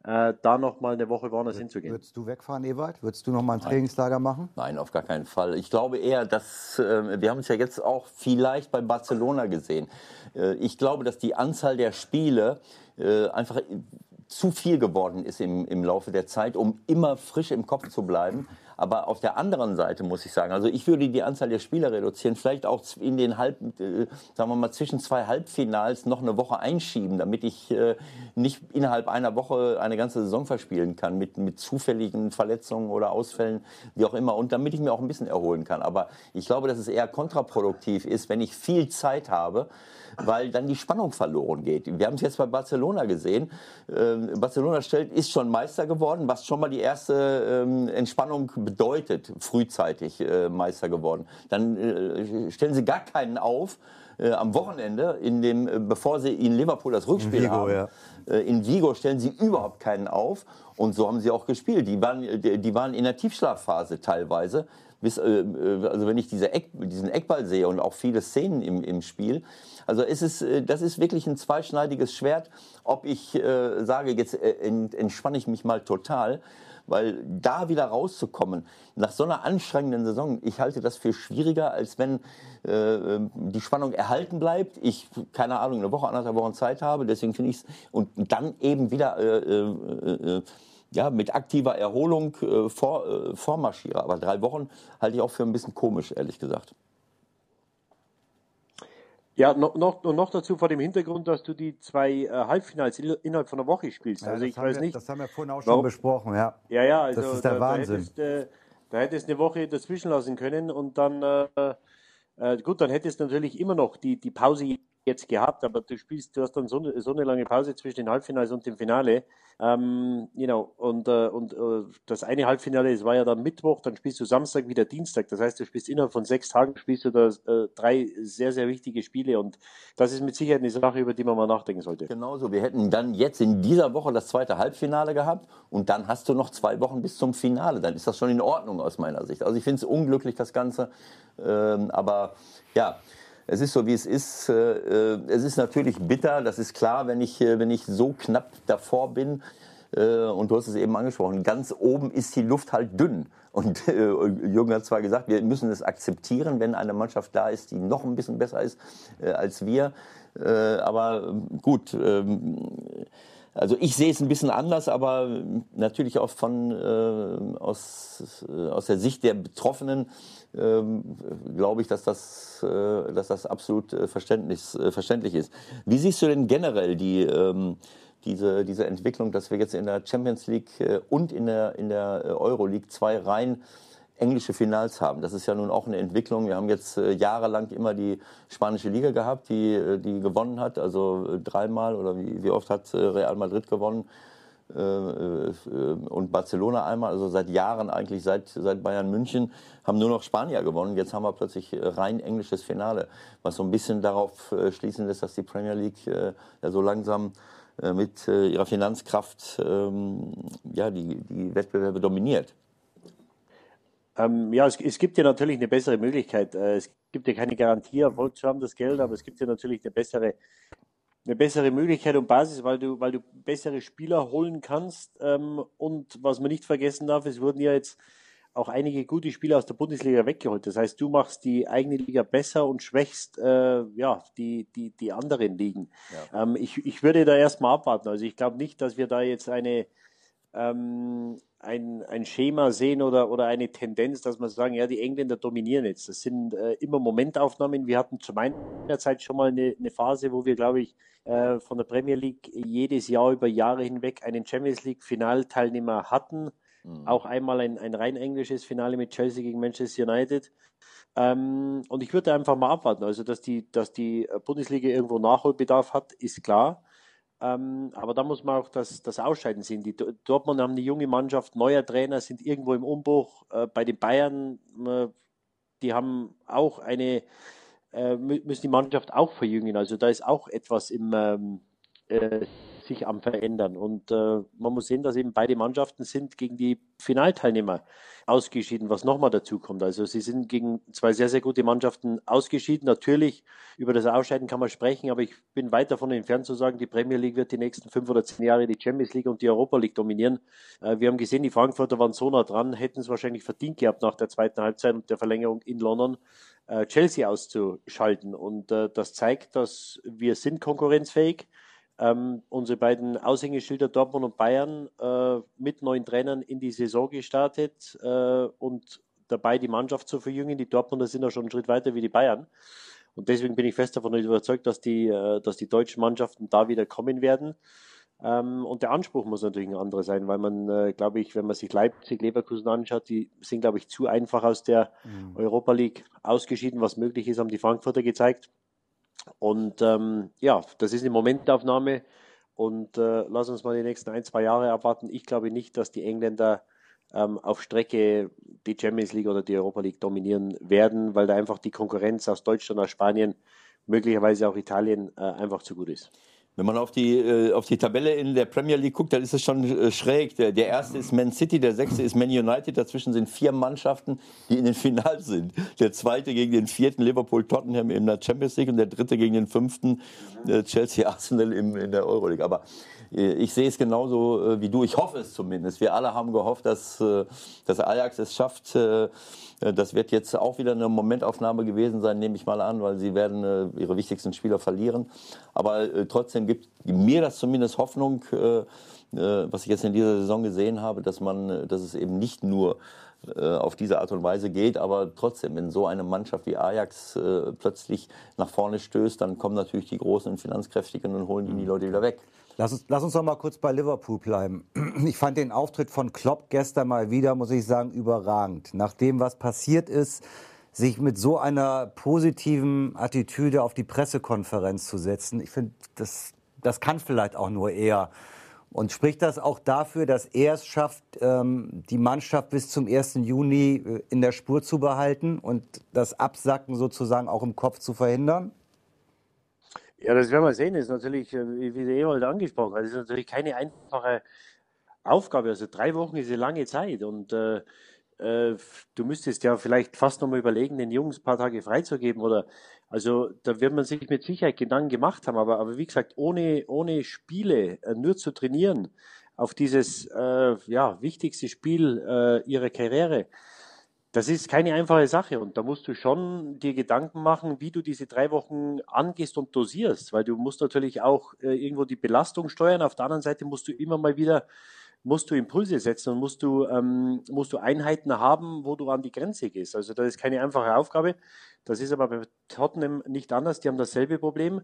äh, da nochmal eine Woche woanders hinzugehen. Würdest du wegfahren, Ewald? Würdest du nochmal ein Nein. Trainingslager machen? Nein, auf gar keinen Fall. Ich glaube eher, dass äh, wir haben es ja jetzt auch vielleicht bei Barcelona gesehen. Äh, ich glaube, dass die Anzahl der Spiele äh, einfach zu viel geworden ist im, im Laufe der Zeit, um immer frisch im Kopf zu bleiben. Aber auf der anderen Seite muss ich sagen, also ich würde die Anzahl der Spieler reduzieren, vielleicht auch in den halb, äh, sagen wir mal zwischen zwei Halbfinals noch eine Woche einschieben, damit ich äh, nicht innerhalb einer Woche eine ganze Saison verspielen kann mit, mit zufälligen Verletzungen oder Ausfällen, wie auch immer, und damit ich mir auch ein bisschen erholen kann. Aber ich glaube, dass es eher kontraproduktiv ist, wenn ich viel Zeit habe, weil dann die Spannung verloren geht. Wir haben es jetzt bei Barcelona gesehen. Ähm, Barcelona stellt, ist schon Meister geworden, was schon mal die erste ähm, Entspannung bedeutet, frühzeitig äh, Meister geworden. Dann äh, stellen sie gar keinen auf. Äh, am Wochenende, in dem, äh, bevor sie in Liverpool das Rückspiel in Vigo, haben, ja. Äh, in Vigo stellen sie überhaupt keinen auf. Und so haben sie auch gespielt. Die waren, die, die waren in der Tiefschlafphase teilweise äh, äh, also wenn ich diese Eck, diesen Eckball sehe und auch viele Szenen im, im Spiel, also es äh, das ist wirklich ein zweischneidiges Schwert, ob ich äh, sage, jetzt entspanne ich mich mal total, weil da wieder rauszukommen, nach so einer anstrengenden Saison, ich halte das für schwieriger, als wenn äh, die Spannung erhalten bleibt, ich, keine Ahnung, eine Woche, anderthalb Wochen Zeit habe, deswegen finde ich es, und dann eben wieder äh, ja, mit aktiver Erholung äh, vor, äh, vormarschiere. Aber drei Wochen halte ich auch für ein bisschen komisch, ehrlich gesagt. Ja, noch, noch, noch dazu vor dem Hintergrund, dass du die zwei äh, Halbfinals innerhalb von einer Woche spielst. Ja, also ich weiß wir, nicht. Das haben wir vorhin auch schon warum, besprochen, ja. Ja, ja, also das ist der da, Wahnsinn. Da hättest, äh, da hättest eine Woche dazwischen lassen können und dann, äh, äh, gut, dann hättest du natürlich immer noch die, die Pause jetzt gehabt, aber du spielst, du hast dann so eine, so eine lange Pause zwischen den Halbfinals und dem Finale. Ähm, genau, und, äh, und äh, das eine Halbfinale, es war ja dann Mittwoch, dann spielst du Samstag wieder Dienstag. Das heißt, du spielst innerhalb von sechs Tagen spielst du da äh, drei sehr, sehr wichtige Spiele und das ist mit Sicherheit eine Sache, über die man mal nachdenken sollte. Genauso, wir hätten dann jetzt in dieser Woche das zweite Halbfinale gehabt und dann hast du noch zwei Wochen bis zum Finale. Dann ist das schon in Ordnung aus meiner Sicht. Also ich finde es unglücklich, das Ganze. Ähm, aber ja, es ist so, wie es ist. Äh, äh, es ist natürlich bitter, das ist klar, wenn ich, äh, wenn ich so knapp davor bin. Und du hast es eben angesprochen, ganz oben ist die Luft halt dünn. Und Jürgen hat zwar gesagt, wir müssen es akzeptieren, wenn eine Mannschaft da ist, die noch ein bisschen besser ist als wir. Aber gut, ähm, also ich sehe es ein bisschen anders, aber natürlich auch von, aus, aus der Sicht der Betroffenen ähm, glaube ich, dass das, äh, dass das absolut äh, verständlich, äh, verständlich ist. Wie siehst du denn generell die, ähm, diese, diese Entwicklung, dass wir jetzt in der Champions League und in der, in der Euro League zwei Reihen englische Finals haben. Das ist ja nun auch eine Entwicklung. Wir haben jetzt äh, jahrelang immer die spanische Liga gehabt, die, äh, die gewonnen hat. Also äh, dreimal oder wie, wie oft hat äh, Real Madrid gewonnen? Und Barcelona einmal, also seit Jahren eigentlich, seit, seit Bayern München, haben nur noch Spanier gewonnen. Jetzt haben wir plötzlich rein englisches Finale, was so ein bisschen darauf schließen lässt, dass die Premier League ja so langsam mit ihrer Finanzkraft ähm, ja, die, die Wettbewerbe dominiert. Ähm, ja, es, es, gibt ja natürlich eine bessere Möglichkeit. Äh, es gibt ja keine Garantie, Erfolg zu haben, das Geld, aber es gibt ja natürlich eine bessere, eine bessere Möglichkeit und Basis, weil du, weil du bessere Spieler holen kannst. Ähm, und was man nicht vergessen darf, es wurden ja jetzt auch einige gute Spieler aus der Bundesliga weggeholt. Das heißt, du machst die eigene Liga besser und schwächst äh, ja, die, die, die anderen Ligen. Ja. Ähm, ich, ich würde da erstmal abwarten. Also ich glaube nicht, dass wir da jetzt eine ähm, ein, ein Schema sehen oder, oder eine Tendenz, dass man sagen, ja, die Engländer dominieren jetzt. Das sind äh, immer Momentaufnahmen. Wir hatten zu meiner Zeit schon mal eine, eine Phase, wo wir, glaube ich, äh, von der Premier League jedes Jahr über Jahre hinweg einen Champions League Finalteilnehmer hatten. Mhm. Auch einmal ein, ein rein englisches Finale mit Chelsea gegen Manchester United. Ähm, und ich würde einfach mal abwarten. Also, dass die, dass die Bundesliga irgendwo Nachholbedarf hat, ist klar. Ähm, aber da muss man auch das, das Ausscheiden sehen. Die Dortmund haben eine junge Mannschaft, neuer Trainer, sind irgendwo im Umbruch. Äh, bei den Bayern, äh, die haben auch eine, äh, müssen die Mannschaft auch verjüngen. Also da ist auch etwas im, ähm, äh, sich am Verändern. Und äh, man muss sehen, dass eben beide Mannschaften sind gegen die Finalteilnehmer ausgeschieden, was nochmal dazu kommt. Also sie sind gegen zwei sehr, sehr gute Mannschaften ausgeschieden. Natürlich, über das Ausscheiden kann man sprechen, aber ich bin weit davon entfernt zu sagen, die Premier League wird die nächsten fünf oder zehn Jahre die Champions League und die Europa League dominieren. Äh, wir haben gesehen, die Frankfurter waren so nah dran, hätten es wahrscheinlich verdient gehabt nach der zweiten Halbzeit und der Verlängerung in London. Äh, Chelsea auszuschalten. Und äh, das zeigt, dass wir sind konkurrenzfähig ähm, unsere beiden Aushängeschilder Dortmund und Bayern äh, mit neuen Trainern in die Saison gestartet äh, und dabei die Mannschaft zu verjüngen. Die Dortmunder sind ja schon einen Schritt weiter wie die Bayern. Und deswegen bin ich fest davon überzeugt, dass die, äh, dass die deutschen Mannschaften da wieder kommen werden. Ähm, und der Anspruch muss natürlich ein anderer sein, weil man, äh, glaube ich, wenn man sich Leipzig, Leverkusen anschaut, die sind, glaube ich, zu einfach aus der mhm. Europa League ausgeschieden. Was möglich ist, haben die Frankfurter gezeigt. Und ähm, ja, das ist eine Momentaufnahme und äh, lass uns mal die nächsten ein, zwei Jahre abwarten. Ich glaube nicht, dass die Engländer ähm, auf Strecke die Champions League oder die Europa League dominieren werden, weil da einfach die Konkurrenz aus Deutschland, aus Spanien, möglicherweise auch Italien äh, einfach zu gut ist. Wenn man auf die, äh, auf die Tabelle in der Premier League guckt, dann ist es schon äh, schräg. Der, der erste ist Man City, der sechste ist Man United. Dazwischen sind vier Mannschaften, die in den *laughs* Finals sind. Der zweite gegen den vierten Liverpool Tottenham in der Champions League und der dritte gegen den fünften äh, Chelsea Arsenal im, in der Euroleague. Aber ich sehe es genauso äh, wie du. Ich hoffe es zumindest. Wir alle haben gehofft, dass, äh, dass Ajax es schafft. Das wird jetzt auch wieder eine Momentaufnahme gewesen sein, nehme ich mal an, weil sie werden ihre wichtigsten Spieler verlieren. Aber trotzdem gibt mir das zumindest Hoffnung, was ich jetzt in dieser Saison gesehen habe, dass man, dass es eben nicht nur auf diese Art und Weise geht. Aber trotzdem, wenn so eine Mannschaft wie Ajax äh, plötzlich nach vorne stößt, dann kommen natürlich die Großen und Finanzkräftigen und holen die, die Leute wieder weg. Lass uns, lass uns doch mal kurz bei Liverpool bleiben. *clears throat* Ich fand den Auftritt von Klopp gestern mal wieder, muss ich sagen, überragend. Nach dem, was passiert ist, sich mit so einer positiven Attitüde auf die Pressekonferenz zu setzen, ich finde, das, das kann vielleicht auch nur er. Und spricht das auch dafür, dass er es schafft, ähm, die Mannschaft bis zum 1. Juni äh, in der Spur zu behalten und das Absacken sozusagen auch im Kopf zu verhindern? Ja, das werden wir sehen. Das ist natürlich, äh, wie der Ewald angesprochen hat, ist natürlich keine einfache Aufgabe. Also drei Wochen ist eine lange Zeit und äh, äh, du müsstest ja vielleicht fast nochmal überlegen, den Jungs ein paar Tage freizugeben oder also da wird man sich mit Sicherheit Gedanken gemacht haben, aber, aber wie gesagt, ohne, ohne Spiele äh, nur zu trainieren auf dieses äh, ja, wichtigste Spiel ihrer Karriere, das ist keine einfache Sache und da musst du schon dir Gedanken machen, wie du diese drei Wochen angehst und dosierst, weil du musst natürlich auch äh, irgendwo die Belastung steuern. Auf der anderen Seite musst du immer mal wieder musst du Impulse setzen und musst du ähm, musst du Einheiten haben, wo du an die Grenze gehst. Also das ist keine einfache Aufgabe. Das ist aber bei Tottenham nicht anders. Die haben dasselbe Problem.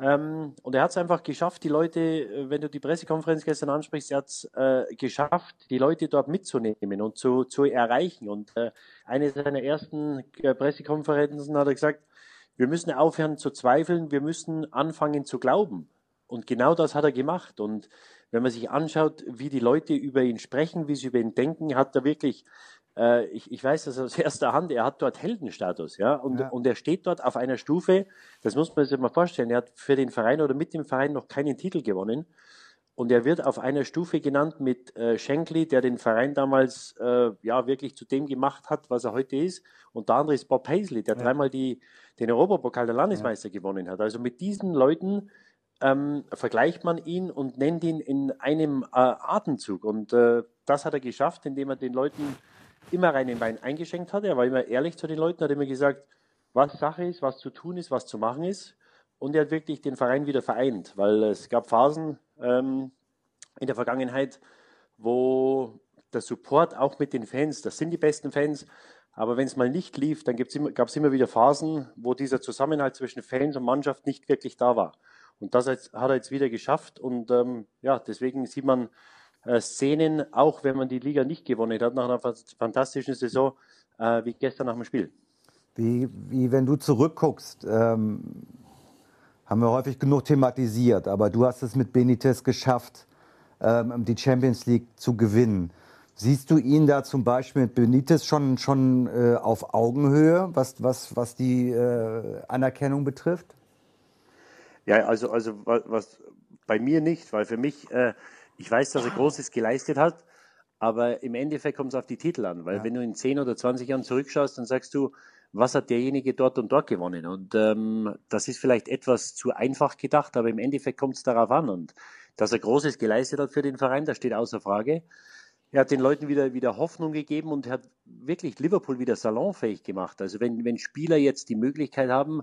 Ähm, und er hat es einfach geschafft, die Leute, äh, wenn du die Pressekonferenz gestern ansprichst, er hat es äh, geschafft, die Leute dort mitzunehmen und zu, zu erreichen. Und äh, eine seiner ersten äh, Pressekonferenzen hat er gesagt, wir müssen aufhören zu zweifeln, wir müssen anfangen zu glauben. Und genau das hat er gemacht. Und wenn man sich anschaut, wie die Leute über ihn sprechen, wie sie über ihn denken, hat er wirklich äh, ich, ich weiß das aus *laughs* erster Hand, er hat dort Heldenstatus, ja, und, ja. und er steht dort auf einer Stufe, das muss man sich mal vorstellen, er hat für den Verein oder mit dem Verein noch keinen Titel gewonnen und er wird auf einer Stufe genannt mit äh, Shankly, der den Verein damals äh, ja wirklich zu dem gemacht hat, was er heute ist. Und der andere ist Bob Paisley, der ja. dreimal die, den Europapokal der Landesmeister ja. gewonnen hat. Also mit diesen Leuten ähm, vergleicht man ihn und nennt ihn in einem äh, Atemzug. Und äh, das hat er geschafft, indem er den Leuten immer reinen Wein eingeschenkt hat. Er war immer ehrlich zu den Leuten, hat immer gesagt, was Sache ist, was zu tun ist, was zu machen ist. Und er hat wirklich den Verein wieder vereint, weil es gab Phasen ähm, in der Vergangenheit, wo der Support auch mit den Fans, das sind die besten Fans, aber wenn es mal nicht lief, dann gab es immer wieder Phasen, wo dieser Zusammenhalt zwischen Fans und Mannschaft nicht wirklich da war. Und das hat er jetzt wieder geschafft. Und ähm, ja, deswegen sieht man Szenen, auch wenn man die Liga nicht gewonnen hat, nach einer fantastischen Saison, äh, wie gestern nach dem Spiel. Wie, wie wenn du zurückguckst, ähm, haben wir häufig genug thematisiert, aber du hast es mit Benitez geschafft, ähm, die Champions League zu gewinnen. Siehst du ihn da zum Beispiel mit Benitez schon, schon äh, auf Augenhöhe, was, was, was die äh, Anerkennung betrifft? Ja, also, also was bei mir nicht, weil für mich äh, ich weiß, dass er Großes geleistet hat, aber im Endeffekt kommt es auf die Titel an, weil ja. wenn du in 10 oder 20 Jahren zurückschaust, dann sagst du, was hat derjenige dort und dort gewonnen? Und ähm, das ist vielleicht etwas zu einfach gedacht, aber im Endeffekt kommt es darauf an. Und dass er Großes geleistet hat für den Verein, das steht außer Frage. Er hat den Leuten wieder, wieder Hoffnung gegeben und hat wirklich Liverpool wieder salonfähig gemacht. Also wenn, wenn Spieler jetzt die Möglichkeit haben,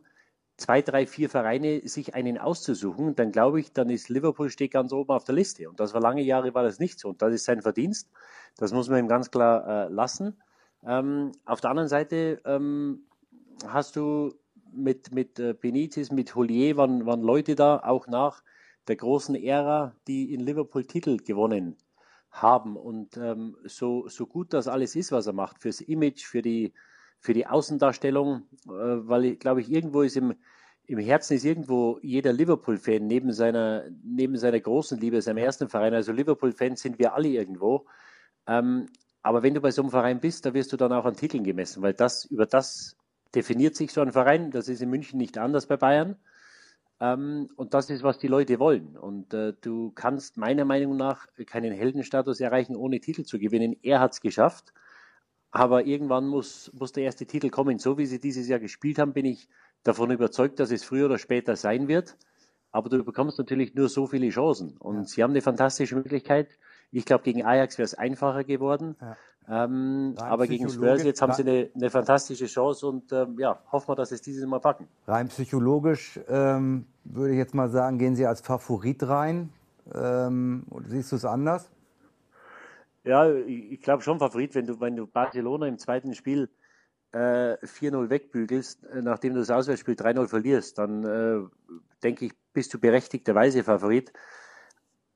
zwei, drei, vier Vereine sich einen auszusuchen, dann glaube ich, dann ist Liverpool steht ganz oben auf der Liste. Und das war lange Jahre war das nicht so. Und das ist sein Verdienst. Das muss man ihm ganz klar äh, lassen. Ähm, auf der anderen Seite ähm, hast du mit, mit äh, Benitez, mit Holier waren, waren Leute da, auch nach der großen Ära, die in Liverpool Titel gewonnen haben. Und ähm, so, so gut das alles ist, was er macht, fürs Image, für die, für die Außendarstellung, äh, weil ich glaube ich, irgendwo ist im, im Herzen ist irgendwo jeder Liverpool-Fan neben seiner, neben seiner großen Liebe, seinem ersten Verein. Also Liverpool-Fans sind wir alle irgendwo. Ähm, aber wenn du bei so einem Verein bist, da wirst du dann auch an Titeln gemessen, weil das, über das definiert sich so ein Verein. Das ist in München nicht anders bei Bayern. Ähm, und das ist, was die Leute wollen. Und äh, du kannst meiner Meinung nach keinen Heldenstatus erreichen, ohne Titel zu gewinnen. Er hat es geschafft. Aber irgendwann muss, muss der erste Titel kommen. So wie sie dieses Jahr gespielt haben, bin ich davon überzeugt, dass es früher oder später sein wird. Aber du bekommst natürlich nur so viele Chancen. Und ja. sie haben eine fantastische Möglichkeit. Ich glaube, gegen Ajax wäre es einfacher geworden. Ja. Ähm, aber gegen Spurs jetzt haben sie eine, eine fantastische Chance und ähm, ja, hoffen wir, dass es dieses Mal packen. Rein psychologisch ähm, würde ich jetzt mal sagen, gehen Sie als Favorit rein. Ähm, oder siehst du es anders? Ja, ich, glaube schon Favorit, wenn du, wenn du Barcelona im zweiten Spiel äh, 4-0 wegbügelst, äh, nachdem du das Auswärtsspiel 3-0 verlierst, dann äh, denke ich, bist du berechtigterweise Favorit.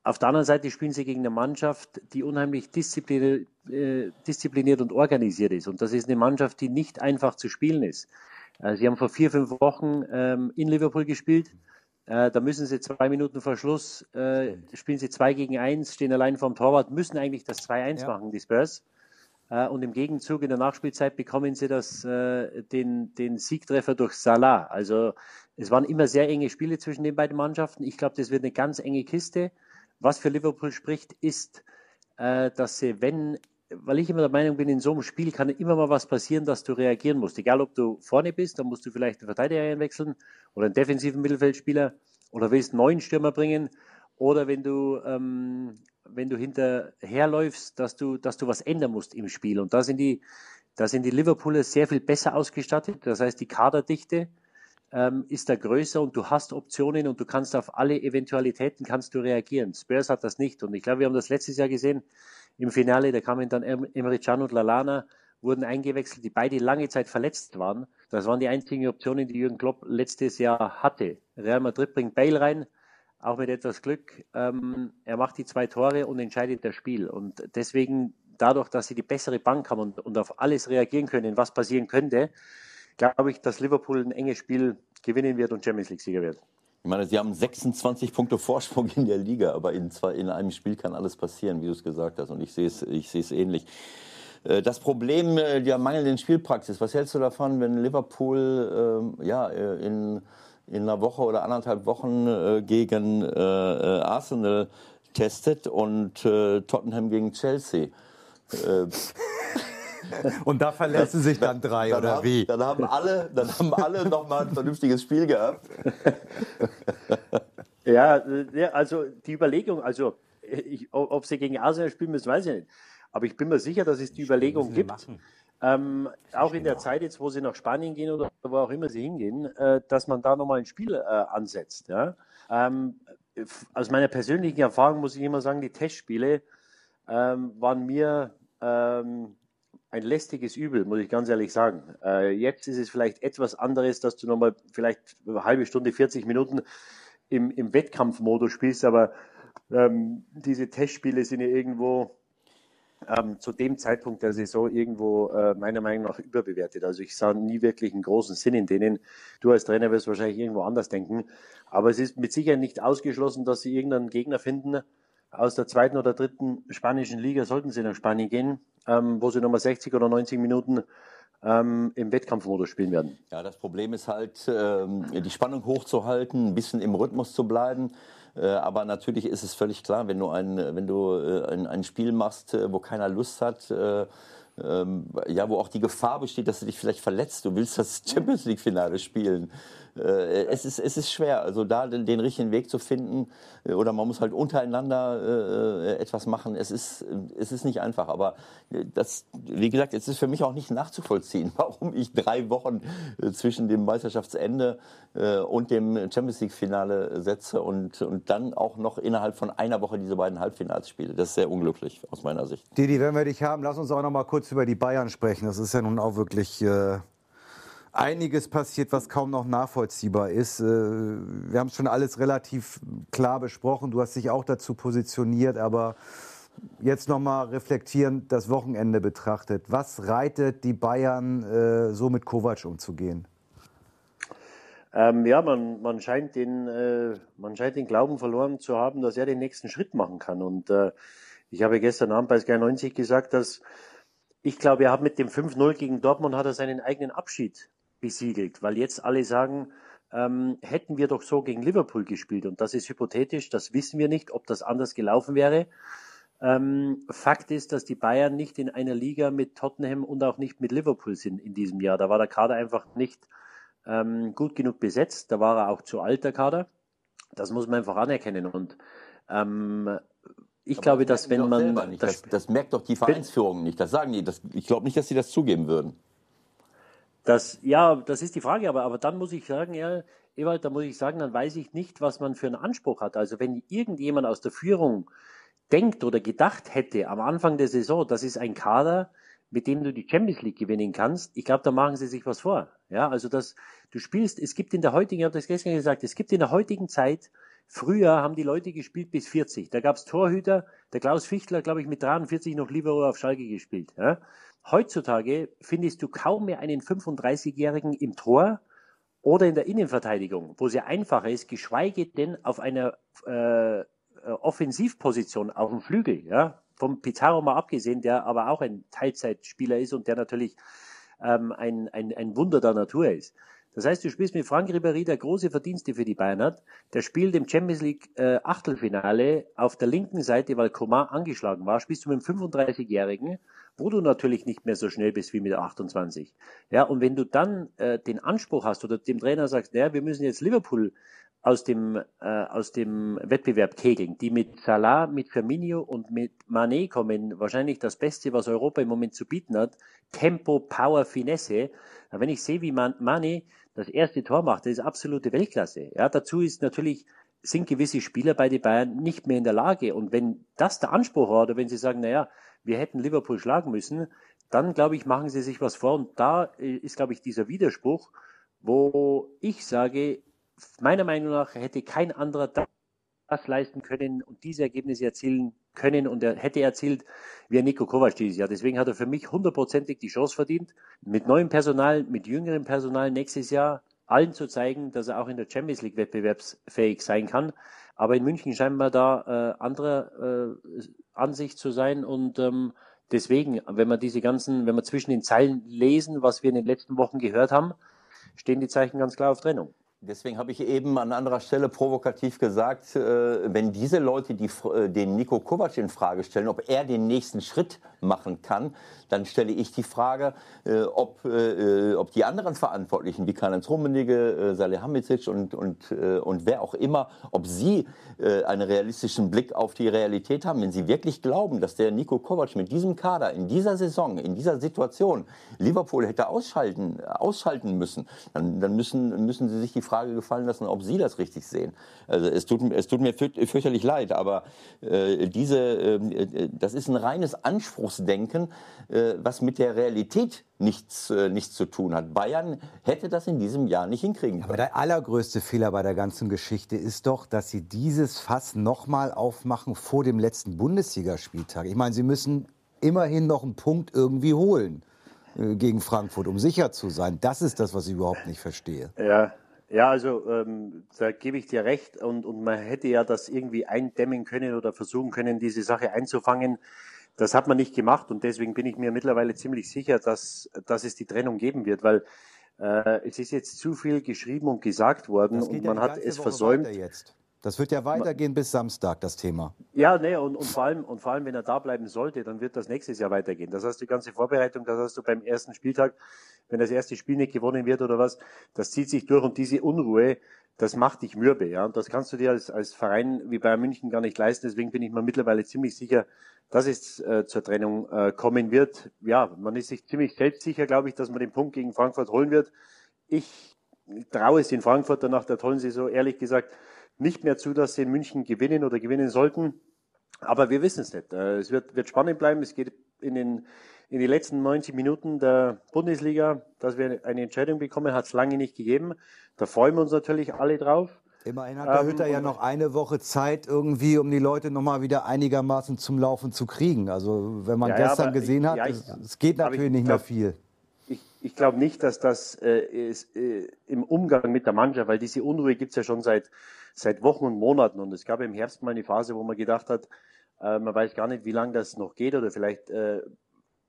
Auf der anderen Seite spielen sie gegen eine Mannschaft, die unheimlich diszipliniert, äh, diszipliniert und organisiert ist. Und das ist eine Mannschaft, die nicht einfach zu spielen ist. Äh, sie haben vor vier, fünf Wochen ähm, in Liverpool gespielt. Äh, da müssen sie zwei Minuten vor Schluss, äh, spielen sie zwei gegen eins, stehen allein vorm Torwart, müssen eigentlich das 2-1 ja. machen, die Spurs. Äh, und im Gegenzug in der Nachspielzeit bekommen sie das, äh, den, den Siegtreffer durch Salah. Also es waren immer sehr enge Spiele zwischen den beiden Mannschaften. Ich glaube, das wird eine ganz enge Kiste. Was für Liverpool spricht, ist, äh, dass sie, wenn weil ich immer der Meinung bin, in so einem Spiel kann immer mal was passieren, dass du reagieren musst. Egal, ob du vorne bist, dann musst du vielleicht einen Verteidiger einwechseln oder einen defensiven Mittelfeldspieler oder willst einen neuen Stürmer bringen. Oder wenn du, ähm, wenn du hinterherläufst, dass du, dass du was ändern musst im Spiel. Und da sind die, da sind die Liverpooler sehr viel besser ausgestattet. Das heißt, die Kaderdichte ähm, ist da größer und du hast Optionen und du kannst auf alle Eventualitäten kannst du reagieren. Spurs hat das nicht. Und ich glaube, wir haben das letztes Jahr gesehen im Finale, da kamen dann Emre Can und Lalana wurden eingewechselt, die beide lange Zeit verletzt waren. Das waren die einzigen Optionen, die Jürgen Klopp letztes Jahr hatte. Real Madrid bringt Bale rein, auch mit etwas Glück. Ähm, er macht die zwei Tore und entscheidet das Spiel. Und deswegen, dadurch, dass sie die bessere Bank haben und, und auf alles reagieren können, was passieren könnte, glaube ich, dass Liverpool ein enges Spiel gewinnen wird und Champions League-Sieger wird. Ich meine, sie haben 26 Punkte Vorsprung in der Liga, aber in, zwei, in einem Spiel kann alles passieren, wie du es gesagt hast. Und ich sehe es, ich sehe es ähnlich. Äh, das Problem äh, der mangelnden Spielpraxis, was hältst du davon, wenn Liverpool äh, ja, äh, in, in einer Woche oder anderthalb Wochen äh, gegen äh, Arsenal testet und Tottenham gegen Chelsea? *laughs* Und da verletzen sich dann drei, dann oder haben, wie? Dann haben alle, dann haben alle noch mal ein vernünftiges Spiel gehabt. *laughs* Ja, also die Überlegung, also ich, ob sie gegen Arsenal spielen müssen, weiß ich nicht. Aber ich bin mir sicher, dass es die Überlegung gibt, ähm, auch in der Zeit jetzt, wo sie nach Spanien gehen oder wo auch immer sie hingehen, äh, dass man da nochmal ein Spiel äh, ansetzt. Ja? Ähm, aus meiner persönlichen Erfahrung muss ich immer sagen, die Testspiele ähm, waren mir ähm, ein lästiges Übel, muss ich ganz ehrlich sagen. Äh, jetzt ist es vielleicht etwas anderes, dass du nochmal vielleicht eine halbe Stunde, 40 Minuten im, im Wettkampfmodus spielst, aber ähm, diese Testspiele sind ja irgendwo ähm, zu dem Zeitpunkt der Saison irgendwo äh, meiner Meinung nach überbewertet. Also ich sah nie wirklich einen großen Sinn in denen. Du als Trainer wirst wahrscheinlich irgendwo anders denken, aber es ist mit Sicherheit nicht ausgeschlossen, dass sie irgendeinen Gegner finden, aus der zweiten oder dritten spanischen Liga sollten sie nach Spanien gehen, ähm, wo sie nochmal 60 oder 90 Minuten ähm, im Wettkampfmodus spielen werden. Ja, das Problem ist halt, ähm, die Spannung hochzuhalten, ein bisschen im Rhythmus zu bleiben. Äh, aber natürlich ist es völlig klar, wenn du ein, wenn du äh, ein, ein Spiel machst, äh, wo keiner Lust hat, äh, ähm, ja, wo auch die Gefahr besteht, dass du dich vielleicht verletzt. Du willst das *laughs* Champions League Finale spielen es, ist, es ist schwer, also da den, den richtigen Weg zu finden äh, oder man muss halt untereinander äh, etwas machen. Es ist, es ist nicht einfach, aber äh, das, wie gesagt, es ist für mich auch nicht nachzuvollziehen, *laughs* warum ich drei Wochen äh, zwischen dem Meisterschaftsende äh, und dem Champions League Finale setze und, und dann auch noch innerhalb von einer Woche diese beiden Halbfinals spiele. Das ist sehr unglücklich aus meiner Sicht. Didi, wenn wir dich haben, lass uns auch noch mal kurz über die Bayern sprechen. Das ist ja nun auch wirklich einiges passiert, was kaum noch nachvollziehbar ist. Äh, wir haben schon alles relativ klar besprochen. Du hast dich auch dazu positioniert, aber jetzt noch mal reflektierend das Wochenende betrachtet. Was reitet die Bayern, äh, so mit Kovac umzugehen? Ähm, ja, man, man, scheint den, äh, man scheint den Glauben verloren zu haben, dass er den nächsten Schritt machen kann. Und äh, ich habe gestern Abend bei Sky 90 gesagt, dass ich glaube, er hat mit dem 5-0 gegen Dortmund hat er seinen eigenen Abschied besiegelt, weil jetzt alle sagen, ähm, hätten wir doch so gegen Liverpool gespielt und das ist hypothetisch, das wissen wir nicht, ob das anders gelaufen wäre. Ähm, Fakt ist, dass die Bayern nicht in einer Liga mit Tottenham und auch nicht mit Liverpool sind in diesem Jahr. Da war der Kader einfach nicht ähm, gut genug besetzt. Da war er auch zu alt, der Kader. Das muss man einfach anerkennen. Und ähm, ich Aber glaube, das dass wenn man. Das, das, das, merkt doch die Vereinsführung nicht. Das sagen die. Das, ich glaube nicht, dass sie das zugeben würden. Das, ja, das ist die Frage, aber, aber dann muss ich sagen, ja, Ewald, da muss ich sagen, dann weiß ich nicht, was man für einen Anspruch hat. Also wenn irgendjemand aus der Führung denkt oder gedacht hätte am Anfang der Saison, das ist ein Kader, mit dem du die Champions League gewinnen kannst, ich glaube, da machen sie sich was vor. Ja, also das, du spielst, es gibt in der heutigen, ich habe das gestern gesagt, es gibt in der heutigen Zeit, früher haben die Leute gespielt bis 40. Da gab es Torhüter, der Klaus Fichtler, glaube ich, mit 43 noch Libero auf Schalke gespielt. Ja? Heutzutage findest du kaum mehr einen 35-Jährigen im Tor oder in der Innenverteidigung, wo es ja einfacher ist, geschweige denn auf einer äh, Offensivposition auf dem Flügel, ja, vom Pizarro mal abgesehen, der aber auch ein Teilzeitspieler ist und der natürlich ähm, ein, ein, ein Wunder der Natur ist. Das heißt, du spielst mit Frank Ribéry, der große Verdienste für die Bayern hat. Der spielt im Champions League äh, Achtelfinale auf der linken Seite, weil Coman angeschlagen war, spielst du mit einem 35-Jährigen, wo du natürlich nicht mehr so schnell bist wie mit 28. Ja, und wenn du dann äh, den Anspruch hast oder dem Trainer sagst, naja, wir müssen jetzt Liverpool aus dem, äh, aus dem Wettbewerb kegeln, die mit Salah, mit Firmino und mit Mané kommen, wahrscheinlich das Beste, was Europa im Moment zu bieten hat, Tempo, Power, Finesse. Wenn ich sehe, wie Man Mané das erste Tor macht, das ist absolute Weltklasse. Ja, dazu ist natürlich, sind gewisse Spieler bei den Bayern nicht mehr in der Lage. Und wenn das der Anspruch war, oder wenn sie sagen, naja, wir hätten Liverpool schlagen müssen, dann glaube ich, machen sie sich was vor. Und da äh, ist, glaube ich, dieser Widerspruch, wo ich sage, meiner Meinung nach hätte kein anderer das leisten können und diese Ergebnisse erzielen können und er hätte erzielt wie Nico Kovac dieses Jahr. Deswegen hat er für mich hundertprozentig die Chance verdient, mit neuem Personal, mit jüngerem Personal nächstes Jahr allen zu zeigen, dass er auch in der Champions League wettbewerbsfähig sein kann. Aber in München scheinen wir da äh, andere äh, Ansicht zu sein und ähm, deswegen, wenn wir diese ganzen, wenn wir zwischen den Zeilen lesen, was wir in den letzten Wochen gehört haben, stehen die Zeichen ganz klar auf Trennung. Deswegen habe ich eben an anderer Stelle provokativ gesagt, äh, wenn diese Leute die, äh, den Nico Kovac in Frage stellen, ob er den nächsten Schritt machen kann, dann stelle ich die Frage, äh, ob, ob die anderen Verantwortlichen, wie Karl-Heinz Rummenigge, Salihamidzic und, und, und wer auch immer, ob sie einen realistischen Blick auf die Realität haben, wenn sie wirklich glauben, dass der Nico Kovac mit diesem Kader in dieser Saison, in dieser Situation Liverpool hätte ausschalten, ausschalten müssen, dann, dann müssen, müssen sie sich die Frage gefallen lassen, ob sie das richtig sehen. Also es tut, es tut mir fürchterlich leid, aber äh, diese, ähm, äh, das ist ein reines Anspruchsdenken, äh, was mit der Realität nichts, äh, nichts zu tun hat. Bayern hätte das in diesem Jahr nicht hinkriegen können. Aber der allergrößte Fehler bei der ganzen Geschichte ist doch, dass sie dieses Fass nochmal aufmachen vor dem letzten Bundesligaspieltag. Ich meine, sie müssen immerhin noch einen Punkt irgendwie holen äh, gegen Frankfurt, um sicher zu sein. Das ist das, was ich überhaupt nicht verstehe. Ja, ja, also ähm, da gebe ich dir recht und, und man hätte ja das irgendwie eindämmen können oder versuchen können, diese Sache einzufangen. Das hat man nicht gemacht und deswegen bin ich mir mittlerweile ziemlich sicher, dass, dass es die Trennung geben wird, weil äh, es ist jetzt zu viel geschrieben und gesagt worden und man ja hat es Woche versäumt. Das wird ja weitergehen bis Samstag, das Thema. Ja, nee, und, und, vor allem, und vor allem, wenn er da bleiben sollte, dann wird das nächstes Jahr weitergehen. Das heißt, die ganze Vorbereitung, das hast du beim ersten Spieltag, wenn das erste Spiel nicht gewonnen wird oder was, das zieht sich durch und diese Unruhe, das macht dich mürbe, ja. Und das kannst du dir als, als Verein wie Bayern München gar nicht leisten. Deswegen bin ich mir mittlerweile ziemlich sicher, dass es äh, zur Trennung äh, kommen wird. Ja, man ist sich ziemlich selbstsicher, glaube ich, dass man den Punkt gegen Frankfurt holen wird. Ich traue es in Frankfurt nach der tollen Saison, ehrlich gesagt, nicht mehr zu, dass sie in München gewinnen oder gewinnen sollten. Aber wir wissen es nicht. Äh, es wird, wird spannend bleiben. Es geht in, den, in die letzten 90 Minuten der Bundesliga, dass wir eine Entscheidung bekommen, hat es lange nicht gegeben. Da freuen wir uns natürlich alle drauf. Immerhin hat der ähm, Hütter ja noch eine Woche Zeit irgendwie, um die Leute noch mal wieder einigermaßen zum Laufen zu kriegen. Also wenn man ja, gestern ja, gesehen hat, ja, ich, es, geht natürlich nicht glaub, mehr viel. Ich, ich glaube nicht, dass das äh, ist, äh, im Umgang mit der Mannschaft, weil diese Unruhe gibt es ja schon seit, seit Wochen und Monaten. Und es gab im Herbst mal eine Phase, wo man gedacht hat, äh, man weiß gar nicht, wie lange das noch geht oder vielleicht äh,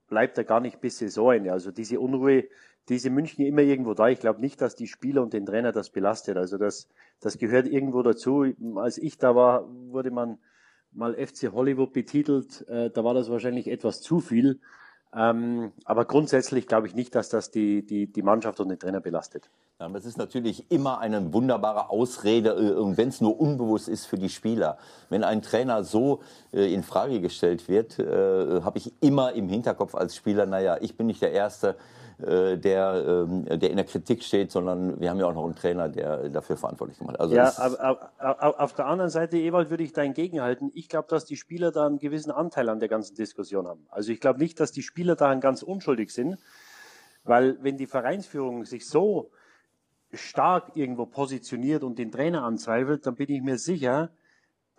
bleibt er gar nicht bis Saisonende. Also diese Unruhe, diese München immer irgendwo da. Ich glaube nicht, dass die Spieler und den Trainer das belastet. Also das, das gehört irgendwo dazu. Als ich da war, wurde man mal FC Hollywood betitelt. Äh, da war das wahrscheinlich etwas zu viel. Ähm, aber grundsätzlich glaube ich nicht, dass das die, die, die Mannschaft und den Trainer belastet. Ja, das ist natürlich immer eine wunderbare Ausrede, äh, wenn es nur unbewusst ist für die Spieler. Wenn ein Trainer so äh, in Frage gestellt wird, äh, habe ich immer im Hinterkopf als Spieler, naja, ich bin nicht der Erste, der, ähm, der in der Kritik steht, sondern wir haben ja auch noch einen Trainer, der dafür verantwortlich gemacht Also ja, aber, auf der anderen Seite, Ewald, würde ich da entgegenhalten. Ich glaube, dass die Spieler da einen gewissen Anteil an der ganzen Diskussion haben. Also ich glaube nicht, dass die Spieler daran ganz unschuldig sind, weil wenn die Vereinsführung sich so stark irgendwo positioniert und den Trainer anzweifelt, dann bin ich mir sicher,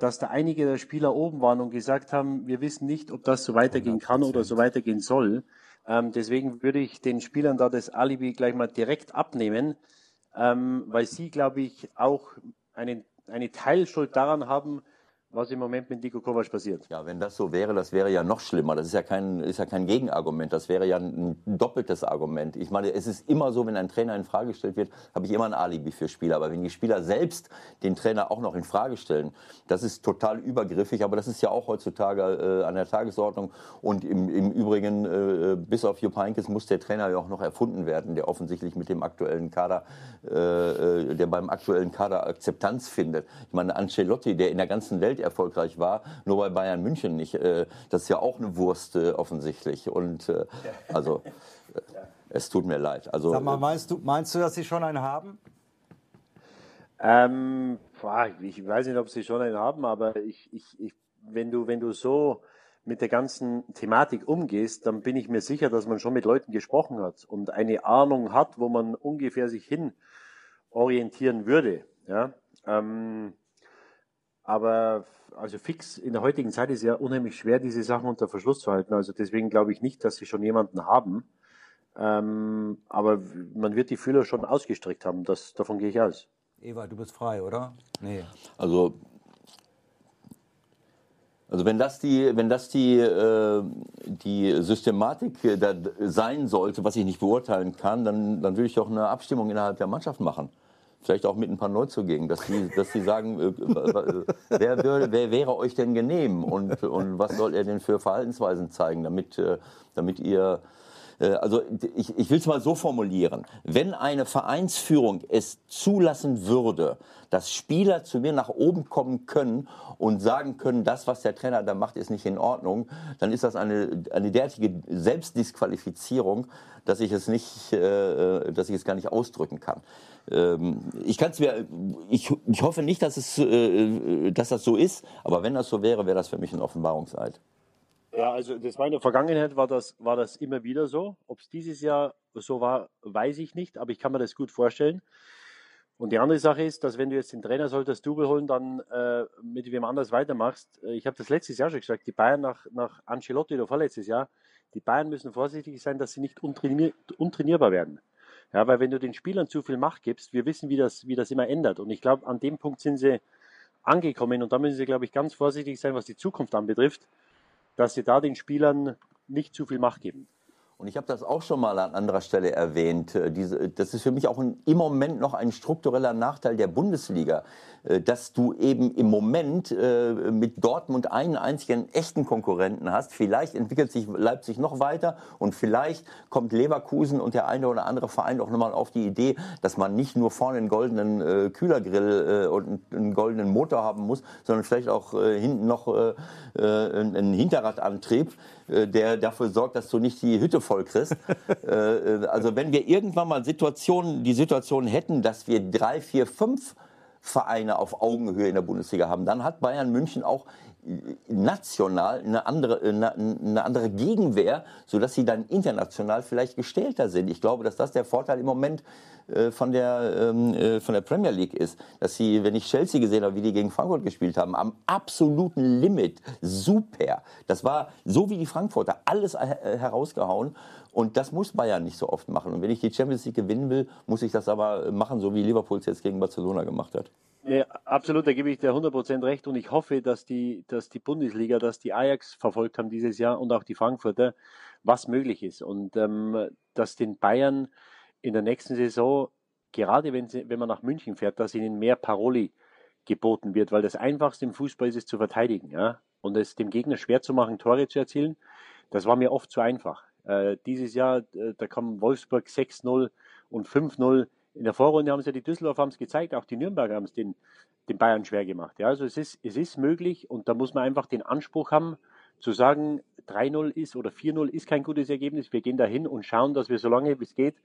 dass da einige der Spieler oben waren und gesagt haben, wir wissen nicht, ob das so weitergehen kann oder so weitergehen soll. Ähm, deswegen würde ich den Spielern da das Alibi gleich mal direkt abnehmen, ähm, weil sie, glaube ich, auch einen, eine Teilschuld daran haben, was im Moment mit Nico Kovac passiert. Ja, wenn das so wäre, das wäre ja noch schlimmer. Das ist ja kein, ist ja kein Gegenargument. Das wäre ja ein doppeltes Argument. Ich meine, es ist immer so, wenn ein Trainer in Frage gestellt wird, habe ich immer ein Alibi für Spieler. Aber wenn die Spieler selbst den Trainer auch noch in Frage stellen, das ist total übergriffig. Aber das ist ja auch heutzutage äh, an der Tagesordnung. Und im, im Übrigen, äh, bis auf Jupp Heynckes muss der Trainer ja auch noch erfunden werden, der offensichtlich mit dem aktuellen Kader, äh, äh der beim aktuellen Kader Akzeptanz findet. Ich meine, Ancelotti, der in der ganzen Welt erfolgreich war, nur bei Bayern München nicht. Äh, das ist ja auch eine Wurst äh, offensichtlich. Und äh, also es tut mir leid. Also, Sag mal, meinst du, meinst du, dass Sie schon einen haben? Ähm, ich weiß nicht, ob Sie schon einen haben, aber ich, ich, ich, wenn, du, wenn du so mit der ganzen Thematik umgehst, dann bin ich mir sicher, dass man schon mit Leuten gesprochen hat und eine Ahnung hat, wo man ungefähr sich hin orientieren würde. Ja, ähm, aber also fix in der heutigen Zeit ist ja unheimlich schwer, diese Sachen unter Verschluss zu halten. Also deswegen glaube ich nicht, dass sie schon jemanden haben. Ähm, aber man wird die Fühler schon ausgestreckt haben. Das, davon gehe ich aus. Eva, du bist frei, oder? Nee. Also also wenn das die, wenn das die, äh, die Systematik da sein sollte, was ich nicht beurteilen kann, dann, dann würde ich doch eine Abstimmung innerhalb der Mannschaft machen. Vielleicht auch mit ein paar Neuzugängen, dass die, dass die sagen, äh, wer, würde, wer wäre euch denn genehm und, und was soll er denn für Verhaltensweisen zeigen, damit, äh, damit ihr äh, also ich, ich will es mal so formulieren. Wenn eine Vereinsführung es zulassen würde, dass Spieler zu mir nach oben kommen können und sagen können, das, was der Trainer da macht, ist nicht in Ordnung, dann ist das eine, eine derartige Selbstdisqualifizierung, dass ich es nicht, äh, äh dass ich es gar nicht ausdrücken kann. Ähm, ich kann es mir, ich, ich hoffe nicht, dass es, äh, dass das so ist, aber wenn das so wäre, wäre das für mich ein Offenbarungseid. Ja, also das war in der Vergangenheit war das, war das immer wieder so. Ob es dieses Jahr so war, weiß ich nicht, aber ich kann mir das gut vorstellen. Und die andere Sache ist, dass wenn du jetzt den Trainer solltest Double holen, dann äh, mit wem anders weitermachst. Äh, ich habe das letztes Jahr schon gesagt, die Bayern nach, nach Ancelotti oder vorletztes Jahr, die Bayern müssen vorsichtig sein, dass sie nicht untrainier untrainierbar werden. Ja, weil wenn du den Spielern zu viel Macht gibst, wir wissen, wie das, wie das immer ändert. Und ich glaube, an dem Punkt sind sie angekommen und da müssen sie, glaube ich, ganz vorsichtig sein, was die Zukunft anbetrifft dass sie da den Spielern nicht zu viel Macht geben. Und ich habe das auch schon mal an anderer Stelle erwähnt. Äh, diese, das ist für mich auch ein, im Moment noch ein struktureller Nachteil der Bundesliga, äh, dass du eben im Moment äh, mit Dortmund einen einzigen echten Konkurrenten hast. Vielleicht entwickelt sich Leipzig noch weiter und vielleicht kommt Leverkusen und der eine oder andere Verein auch nochmal auf die Idee, dass man nicht nur vorne einen goldenen Kühlergrill und einen goldenen Motor haben muss, sondern vielleicht auch hinten noch einen Hinterradantrieb der dafür sorgt, dass du nicht die Hütte voll kriegst. *laughs* Äh, äh, also wenn wir irgendwann mal Situationen, die Situation hätten, dass wir drei, vier, fünf Vereine auf Augenhöhe in der Bundesliga haben, dann hat Bayern München auch national eine andere, eine, eine andere Gegenwehr, sodass sie dann international vielleicht gestellter sind. Ich glaube, dass das der Vorteil im Moment äh, von, der, ähm, äh, von der Premier League ist. Dass sie, wenn ich Chelsea gesehen habe, wie die gegen Frankfurt gespielt haben, am absoluten Limit, super. Das war so wie die Frankfurter, alles äh, herausgehauen. Und das muss Bayern nicht so oft machen. Und wenn ich die Champions League gewinnen will, muss ich das aber machen, so wie Liverpool es jetzt gegen Barcelona gemacht hat. Ja, absolut, da gebe ich dir 100% recht. Und ich hoffe, dass die, dass die Bundesliga, dass die Ajax verfolgt haben dieses Jahr und auch die Frankfurter, was möglich ist. Und ähm, dass den Bayern in der nächsten Saison, gerade wenn, sie, wenn man nach München fährt, dass ihnen mehr Paroli geboten wird, weil das Einfachste im Fußball ist es zu verteidigen. Ja? Und es dem Gegner schwer zu machen, Tore zu erzielen, das war mir oft zu einfach. Äh, dieses Jahr, äh, da kam Wolfsburg 6-0 und 5-0 in der Vorrunde haben sie ja die Düsseldorf haben es gezeigt, auch die Nürnberger haben es den, den Bayern schwer gemacht. Ja, also es ist, es ist möglich und da muss man einfach den Anspruch haben, zu sagen, 3-0 ist oder 4-0 ist kein gutes Ergebnis. Wir gehen dahin und schauen, dass wir so lange wie es geht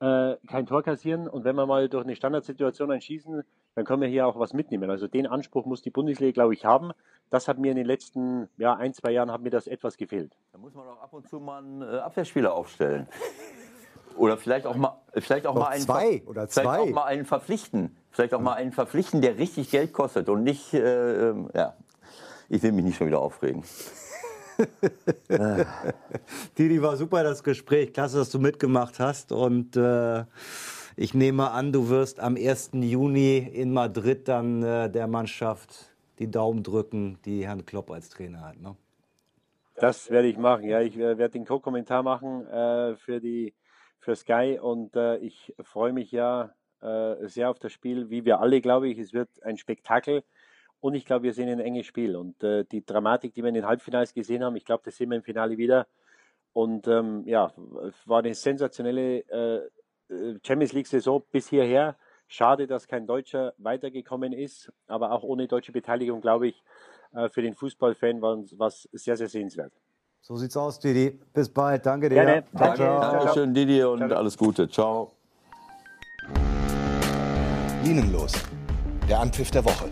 äh, kein Tor kassieren und wenn wir mal durch eine Standardsituation einschießen, dann können wir hier auch was mitnehmen. Also den Anspruch muss die Bundesliga, glaube ich, haben. Das hat mir in den letzten ja, ein, zwei Jahren hat mir das etwas gefehlt. Da muss man auch ab und zu mal einen äh, Abwehrspieler aufstellen. Oder vielleicht auch mal, vielleicht auch mal einen, zwei oder zwei. Vielleicht auch mal einen verpflichten. Vielleicht auch mal einen verpflichten, der richtig Geld kostet und nicht, äh, ähm, ja. Ich will mich nicht schon wieder aufregen. *laughs* Didi, war super das Gespräch. Klasse, dass du mitgemacht hast. Und äh, ich nehme an, du wirst am 1. Juni in Madrid dann äh, der Mannschaft die Daumen drücken, die Herrn Klopp als Trainer hat. Ne? Das werde ich machen. Ja, ich äh, werde den Co-Kommentar machen äh, für die für Sky und äh, ich freue mich ja äh, sehr auf das Spiel, wie wir alle, glaube ich. Es wird ein Spektakel und ich glaube, wir sehen ein enges Spiel und äh, die Dramatik, die wir in den Halbfinals gesehen haben, ich glaube, das sehen wir im Finale wieder. Und ähm, ja, war eine sensationelle äh, Champions League-Saison bis hierher. Schade, dass kein Deutscher weitergekommen ist, aber auch ohne deutsche Beteiligung, glaube ich, äh, für den Fußballfan war es sehr, sehr sehenswert. So sieht's aus, Didi. Bis bald. Danke dir. Gerne. Danke. Dankeschön, Didi, und ciao. alles Gute. Ciao. Linienlos. Der Anpfiff der Woche.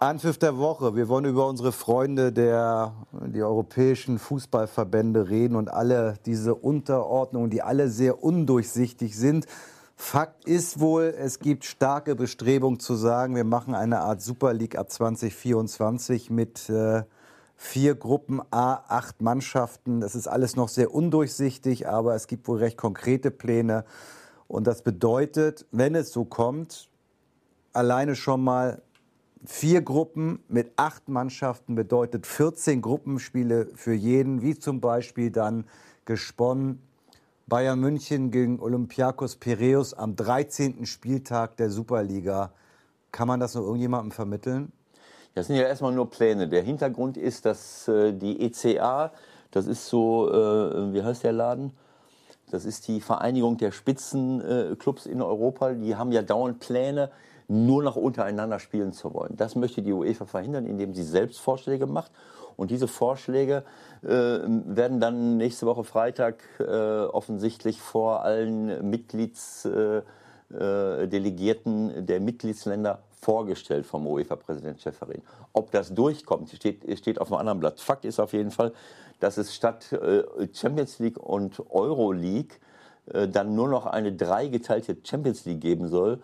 Anpfiff der Woche. Wir wollen über unsere Freunde der die europäischen Fußballverbände reden und alle diese Unterordnungen, die alle sehr undurchsichtig sind. Fakt ist wohl, es gibt starke Bestrebungen zu sagen, wir machen eine Art Super League ab 2024 mit äh, vier Gruppen A, acht Mannschaften. Das ist alles noch sehr undurchsichtig, aber es gibt wohl recht konkrete Pläne. Und das bedeutet, wenn es so kommt, alleine schon mal vier Gruppen mit acht Mannschaften bedeutet 14 Gruppenspiele für jeden, wie zum Beispiel dann gesponnen Bayern München gegen Olympiakos Piraeus am 13. Spieltag der Superliga. Kann man das noch irgendjemandem vermitteln? Das sind ja erstmal nur Pläne. Der Hintergrund ist, dass äh, die ECA, das ist so, äh, wie heißt der Laden? Das ist die Vereinigung der Spitzenclubs in Europa. Die haben ja dauernd Pläne, nur noch untereinander spielen zu wollen. Das möchte die UEFA verhindern, indem sie selbst Vorschläge macht. Und diese Vorschläge äh, werden dann nächste Woche Freitag äh, offensichtlich vor allen Mitgliedsdelegierten äh, äh der Mitgliedsländer vorgestellt vom UEFA-Präsident Schäferin. Ob das durchkommt, steht, steht auf einem anderen Blatt. Fakt ist auf jeden Fall, dass es statt äh, Champions League und Euro League äh, dann nur noch eine dreigeteilte Champions League geben soll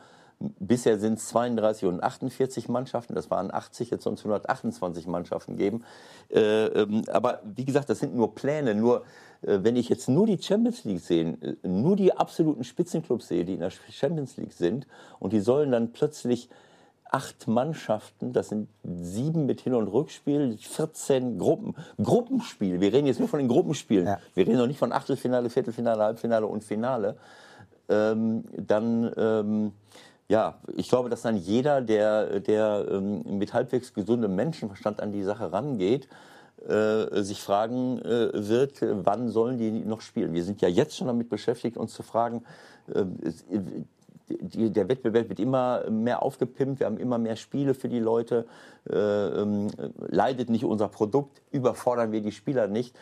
Bisher sind es 32 und 48 Mannschaften, das waren 80, jetzt es 128 Mannschaften geben. Äh, ähm, aber wie gesagt, das sind nur Pläne. Nur wenn ich jetzt nur die Champions League sehe, nur die absoluten Spitzenclubs sehe, die in der Champions League sind, und die sollen dann plötzlich acht Mannschaften, das sind sieben mit Hin- und Rückspiel, 14 Gruppen, Gruppenspiel. Wir reden jetzt nur von den Gruppenspielen. Ja. Wir reden noch nicht von Achtelfinale, Viertelfinale, Halbfinale und Finale. Ähm, dann ähm, ja, ich glaube, dass dann jeder, der, der ähm, mit halbwegs gesundem Menschenverstand an die Sache rangeht, äh, sich fragen äh, wird, wann sollen die noch spielen. Wir sind ja jetzt schon damit beschäftigt, uns zu fragen, äh, die, der Wettbewerb wird immer mehr aufgepimpt, wir haben immer mehr Spiele für die Leute, äh, ähm, leidet nicht unser Produkt, überfordern wir die Spieler nicht.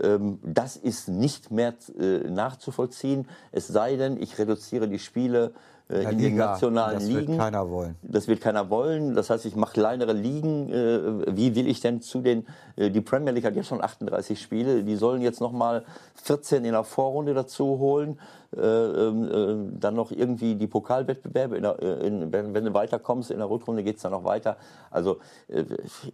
Ähm, das ist nicht mehr äh, nachzuvollziehen, es sei denn, ich reduziere die Spiele äh, in den nationalen das Ligen. Das wird keiner wollen. Das wird keiner wollen. Das heißt, ich mache kleinere Ligen. Äh, wie will ich denn zu den, die Premier League hat jetzt schon 38 Spiele, die sollen jetzt nochmal 14 in der Vorrunde dazu holen. Äh, ähm, äh, dann noch irgendwie die Pokalwettbewerbe, in der, äh, in, wenn, wenn, du weiterkommst, in der Rückrunde geht es dann noch weiter. Also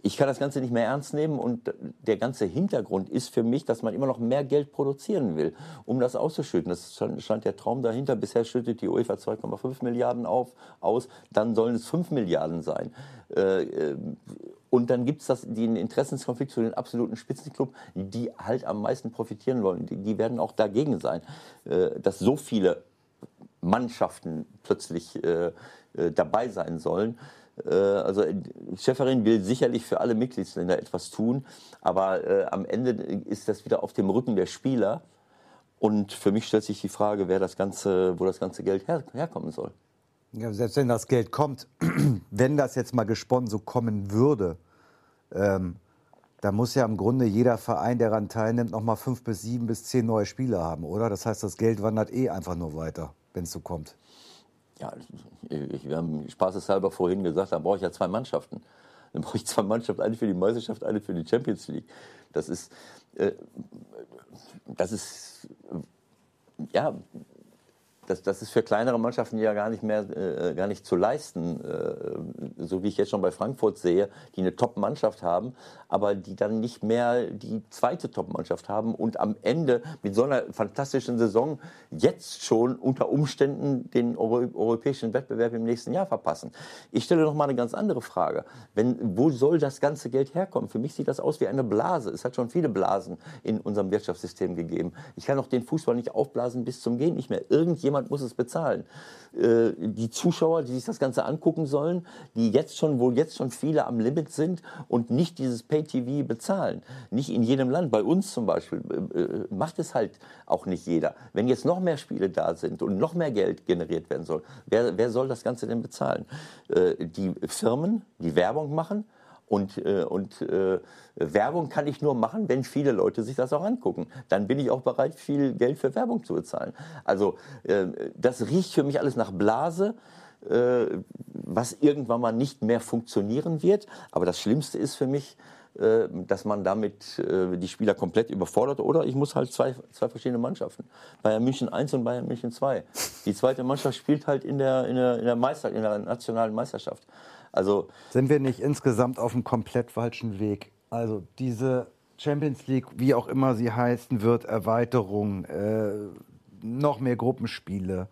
ich kann das Ganze nicht mehr ernst nehmen und der ganze Hintergrund ist für mich, dass man immer noch mehr Geld produzieren will, um das auszuschütten. Das stand der Traum dahinter. Bisher schüttet die UEFA 2,5 Milliarden auf, aus, dann sollen es 5 Milliarden sein. Und dann gibt es den Interessenskonflikt zu den absoluten Spitzenclub, die halt am meisten profitieren wollen. Die, die werden auch dagegen sein, äh, dass so viele Mannschaften plötzlich äh, äh dabei sein sollen. Äh, also Schäferin will sicherlich für alle Mitgliedsländer etwas tun, aber äh, am Ende ist das wieder auf dem Rücken der Spieler. Und für mich stellt sich die Frage, wer das ganze, wo das ganze Geld her, herkommen soll. Ja, selbst wenn das Geld kommt, *clears throat* wenn das jetzt mal gesponnen so kommen würde, ähm, da muss ja im Grunde jeder Verein, der daran teilnimmt, noch mal fünf bis sieben bis zehn neue Spieler haben, oder? Das heißt, das Geld wandert eh einfach nur weiter, wenn es so kommt. Ja, ich, wir haben spaßeshalber vorhin gesagt, da brauche ich ja zwei Mannschaften. Dann brauche ich zwei Mannschaften, eine für die Meisterschaft, eine für die Champions League. Das ist, äh, das ist, ja, das, das ist für kleinere Mannschaften ja gar nicht mehr äh, gar nicht zu leisten, äh, so wie ich jetzt schon bei Frankfurt sehe, die eine Top-Mannschaft haben, aber die dann nicht mehr die zweite Top-Mannschaft haben und am Ende mit so einer fantastischen Saison jetzt schon unter Umständen den Euro europäischen Wettbewerb im nächsten Jahr verpassen. Ich stelle noch mal eine ganz andere Frage: Wenn wo soll das ganze Geld herkommen? Für mich sieht das aus wie eine Blase. Es hat schon viele Blasen in unserem Wirtschaftssystem gegeben. Ich kann auch den Fußball nicht aufblasen bis zum Gehen nicht mehr. Irgendjemand Jemand muss es bezahlen. Äh, die Zuschauer, die sich das Ganze angucken sollen, die jetzt schon, wo jetzt schon viele am Limit sind und nicht dieses Pay-TV bezahlen. Nicht in jedem Land. Bei uns zum Beispiel äh, äh, macht es halt auch nicht jeder. Wenn jetzt noch mehr Spiele da sind und noch mehr Geld generiert werden soll, wer, wer soll das Ganze denn bezahlen? Die Firmen, die Werbung machen, und, äh, und äh, Werbung kann ich nur machen, wenn viele Leute sich das auch angucken. Dann bin ich auch bereit, viel Geld für Werbung zu bezahlen. Also äh, das riecht für mich alles nach Blase äh, was irgendwann mal nicht mehr funktionieren wird. Aber das Schlimmste ist für mich, äh, dass man damit äh, die Spieler komplett überfordert. Oder ich muss halt zwei, zwei verschiedene Mannschaften. Bayern München 1 und Bayern München 2. Die zweite Mannschaft spielt halt in der, in der, in der, Meister, in der nationalen Meisterschaft. Also Sind wir nicht insgesamt auf einem komplett falschen Weg? Also diese Champions League, wie auch immer sie heißen wird, Erweiterung, äh, noch mehr Gruppenspiele.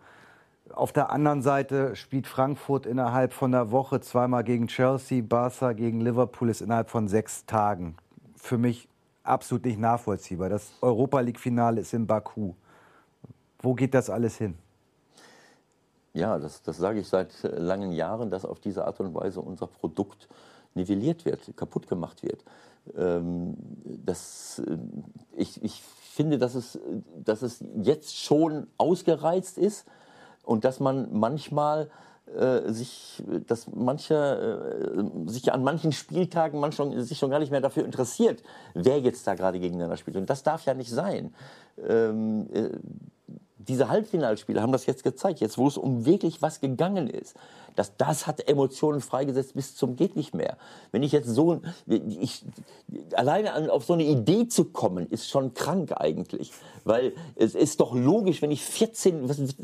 Auf der anderen Seite spielt Frankfurt innerhalb von einer Woche zweimal gegen Chelsea, Barca gegen Liverpool ist innerhalb von sechs Tagen. Für mich absolut nicht nachvollziehbar. Das Europa League-Finale ist in Baku. Wo geht das alles hin? Ja, das, das sage ich seit langen Jahren, dass auf diese Art und Weise unser Produkt nivelliert wird, kaputt gemacht wird. Ähm, das, äh, ich, ich finde, dass es, dass es jetzt schon ausgereizt ist und dass man manchmal äh, sich, dass manche äh, sich an manchen Spieltagen man schon, sich schon gar nicht mehr dafür interessiert, wer jetzt da gerade gegeneinander spielt. Und das darf ja nicht sein. Ähm, äh, diese Halbfinalspiele haben das jetzt gezeigt, jetzt wo es um wirklich was gegangen ist. Das, das hat Emotionen freigesetzt bis zum geht nicht mehr. Wenn ich jetzt so, ich, alleine an, auf so eine Idee zu kommen, ist schon krank eigentlich. Weil es ist doch logisch, wenn ich 14, was,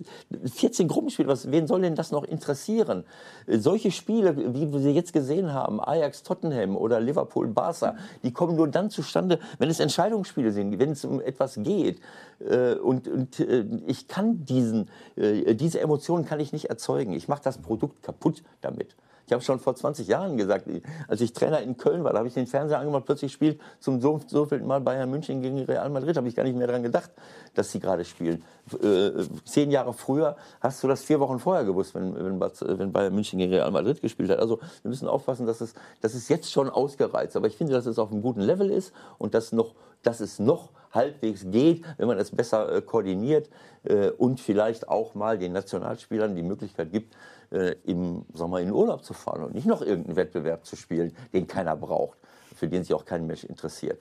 14 Gruppenspiele, was, wen soll denn das noch interessieren? Solche Spiele, wie wir sie jetzt gesehen haben, Ajax, Tottenham oder Liverpool, Barca, die kommen nur dann zustande, wenn es Entscheidungsspiele sind, wenn es um etwas geht. Äh, und, und äh, ich kann diesen, äh, diese Emotionen kann ich nicht erzeugen. Ich mache das Produkt kaputt damit. Ich habe schon vor 20 Jahren gesagt, als ich Trainer in Köln war, da habe ich den Fernseher angemacht, plötzlich spielt zum so, so viel Mal Bayern München gegen Real Madrid, habe ich gar nicht mehr daran gedacht, dass sie gerade spielen. Äh, zehn Jahre früher hast du das vier Wochen vorher gewusst, wenn, wenn, wenn Bayern München gegen Real Madrid gespielt hat. Also wir müssen aufpassen, dass es, dass es jetzt schon ausgereizt. Aber ich finde, dass es auf einem guten Level ist und dass, noch, dass es noch halbwegs geht, wenn man es besser äh, koordiniert äh, und vielleicht auch mal den Nationalspielern die Möglichkeit gibt, äh, im Sommer in Urlaub zu fahren und nicht noch irgendeinen Wettbewerb zu spielen, den keiner braucht, für den sich auch kein Mensch interessiert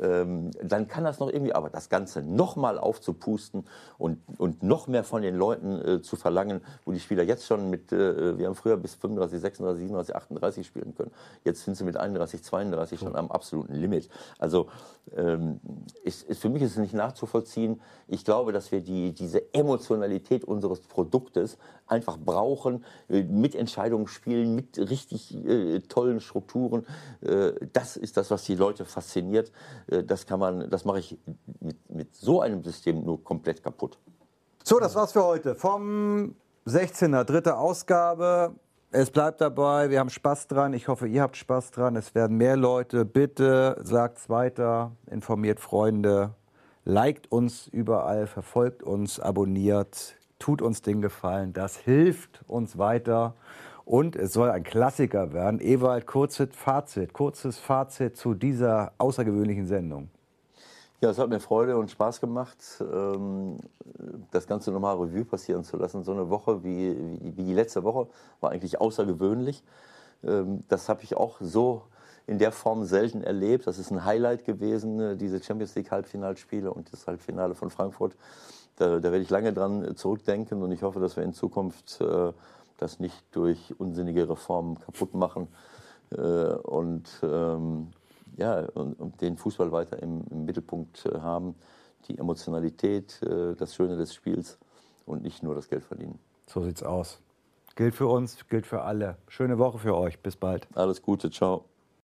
ähm, dann kann das noch irgendwie, aber das Ganze nochmal aufzupusten und, und noch mehr von den Leuten äh, zu verlangen, wo die Spieler jetzt schon mit, äh, wir haben früher bis 35, 36, 37, 38 spielen können. Jetzt sind sie mit 31, 32 schon am absoluten Limit. Also ähm, ist, ist, für mich ist es nicht nachzuvollziehen. Ich glaube, dass wir die, diese Emotionalität unseres Produktes einfach brauchen, äh, mit Entscheidungen spielen, mit richtig äh, tollen Strukturen. Äh, das ist das, was die Leute fasziniert. Äh, das kann man, das mache ich mit, mit so einem System nur komplett kaputt. So, das war's für heute. Vom 16er, dritte Ausgabe. Es bleibt dabei, wir haben Spaß dran. Ich hoffe, ihr habt Spaß dran. Es werden mehr Leute. Bitte sagt's weiter, informiert Freunde, liked uns überall, verfolgt uns, abonniert, tut uns den Gefallen. Das hilft uns weiter. Und es soll ein Klassiker werden. Ewald, kurzes Fazit, kurzes Fazit zu dieser außergewöhnlichen Sendung. Ja, es hat mir Freude und Spaß gemacht, ähm, das Ganze nochmal Revue passieren zu lassen. So eine Woche wie, wie die letzte Woche war eigentlich außergewöhnlich. Ähm, das habe ich auch so in der Form selten erlebt. Das ist ein Highlight gewesen, äh, diese Champions League Halbfinalspiele und das Halbfinale von Frankfurt. Da, da werde ich lange dran zurückdenken und ich hoffe, dass wir in Zukunft äh, das nicht durch unsinnige Reformen kaputt machen äh, und, ähm, ja, und, und, den Fußball weiter im, im Mittelpunkt äh, haben, die Emotionalität, äh, das Schöne des Spiels und nicht nur das Geld verdienen. So sieht's aus. Gilt für uns, gilt für alle. Schöne Woche für euch. Bis bald. Alles Gute, ciao.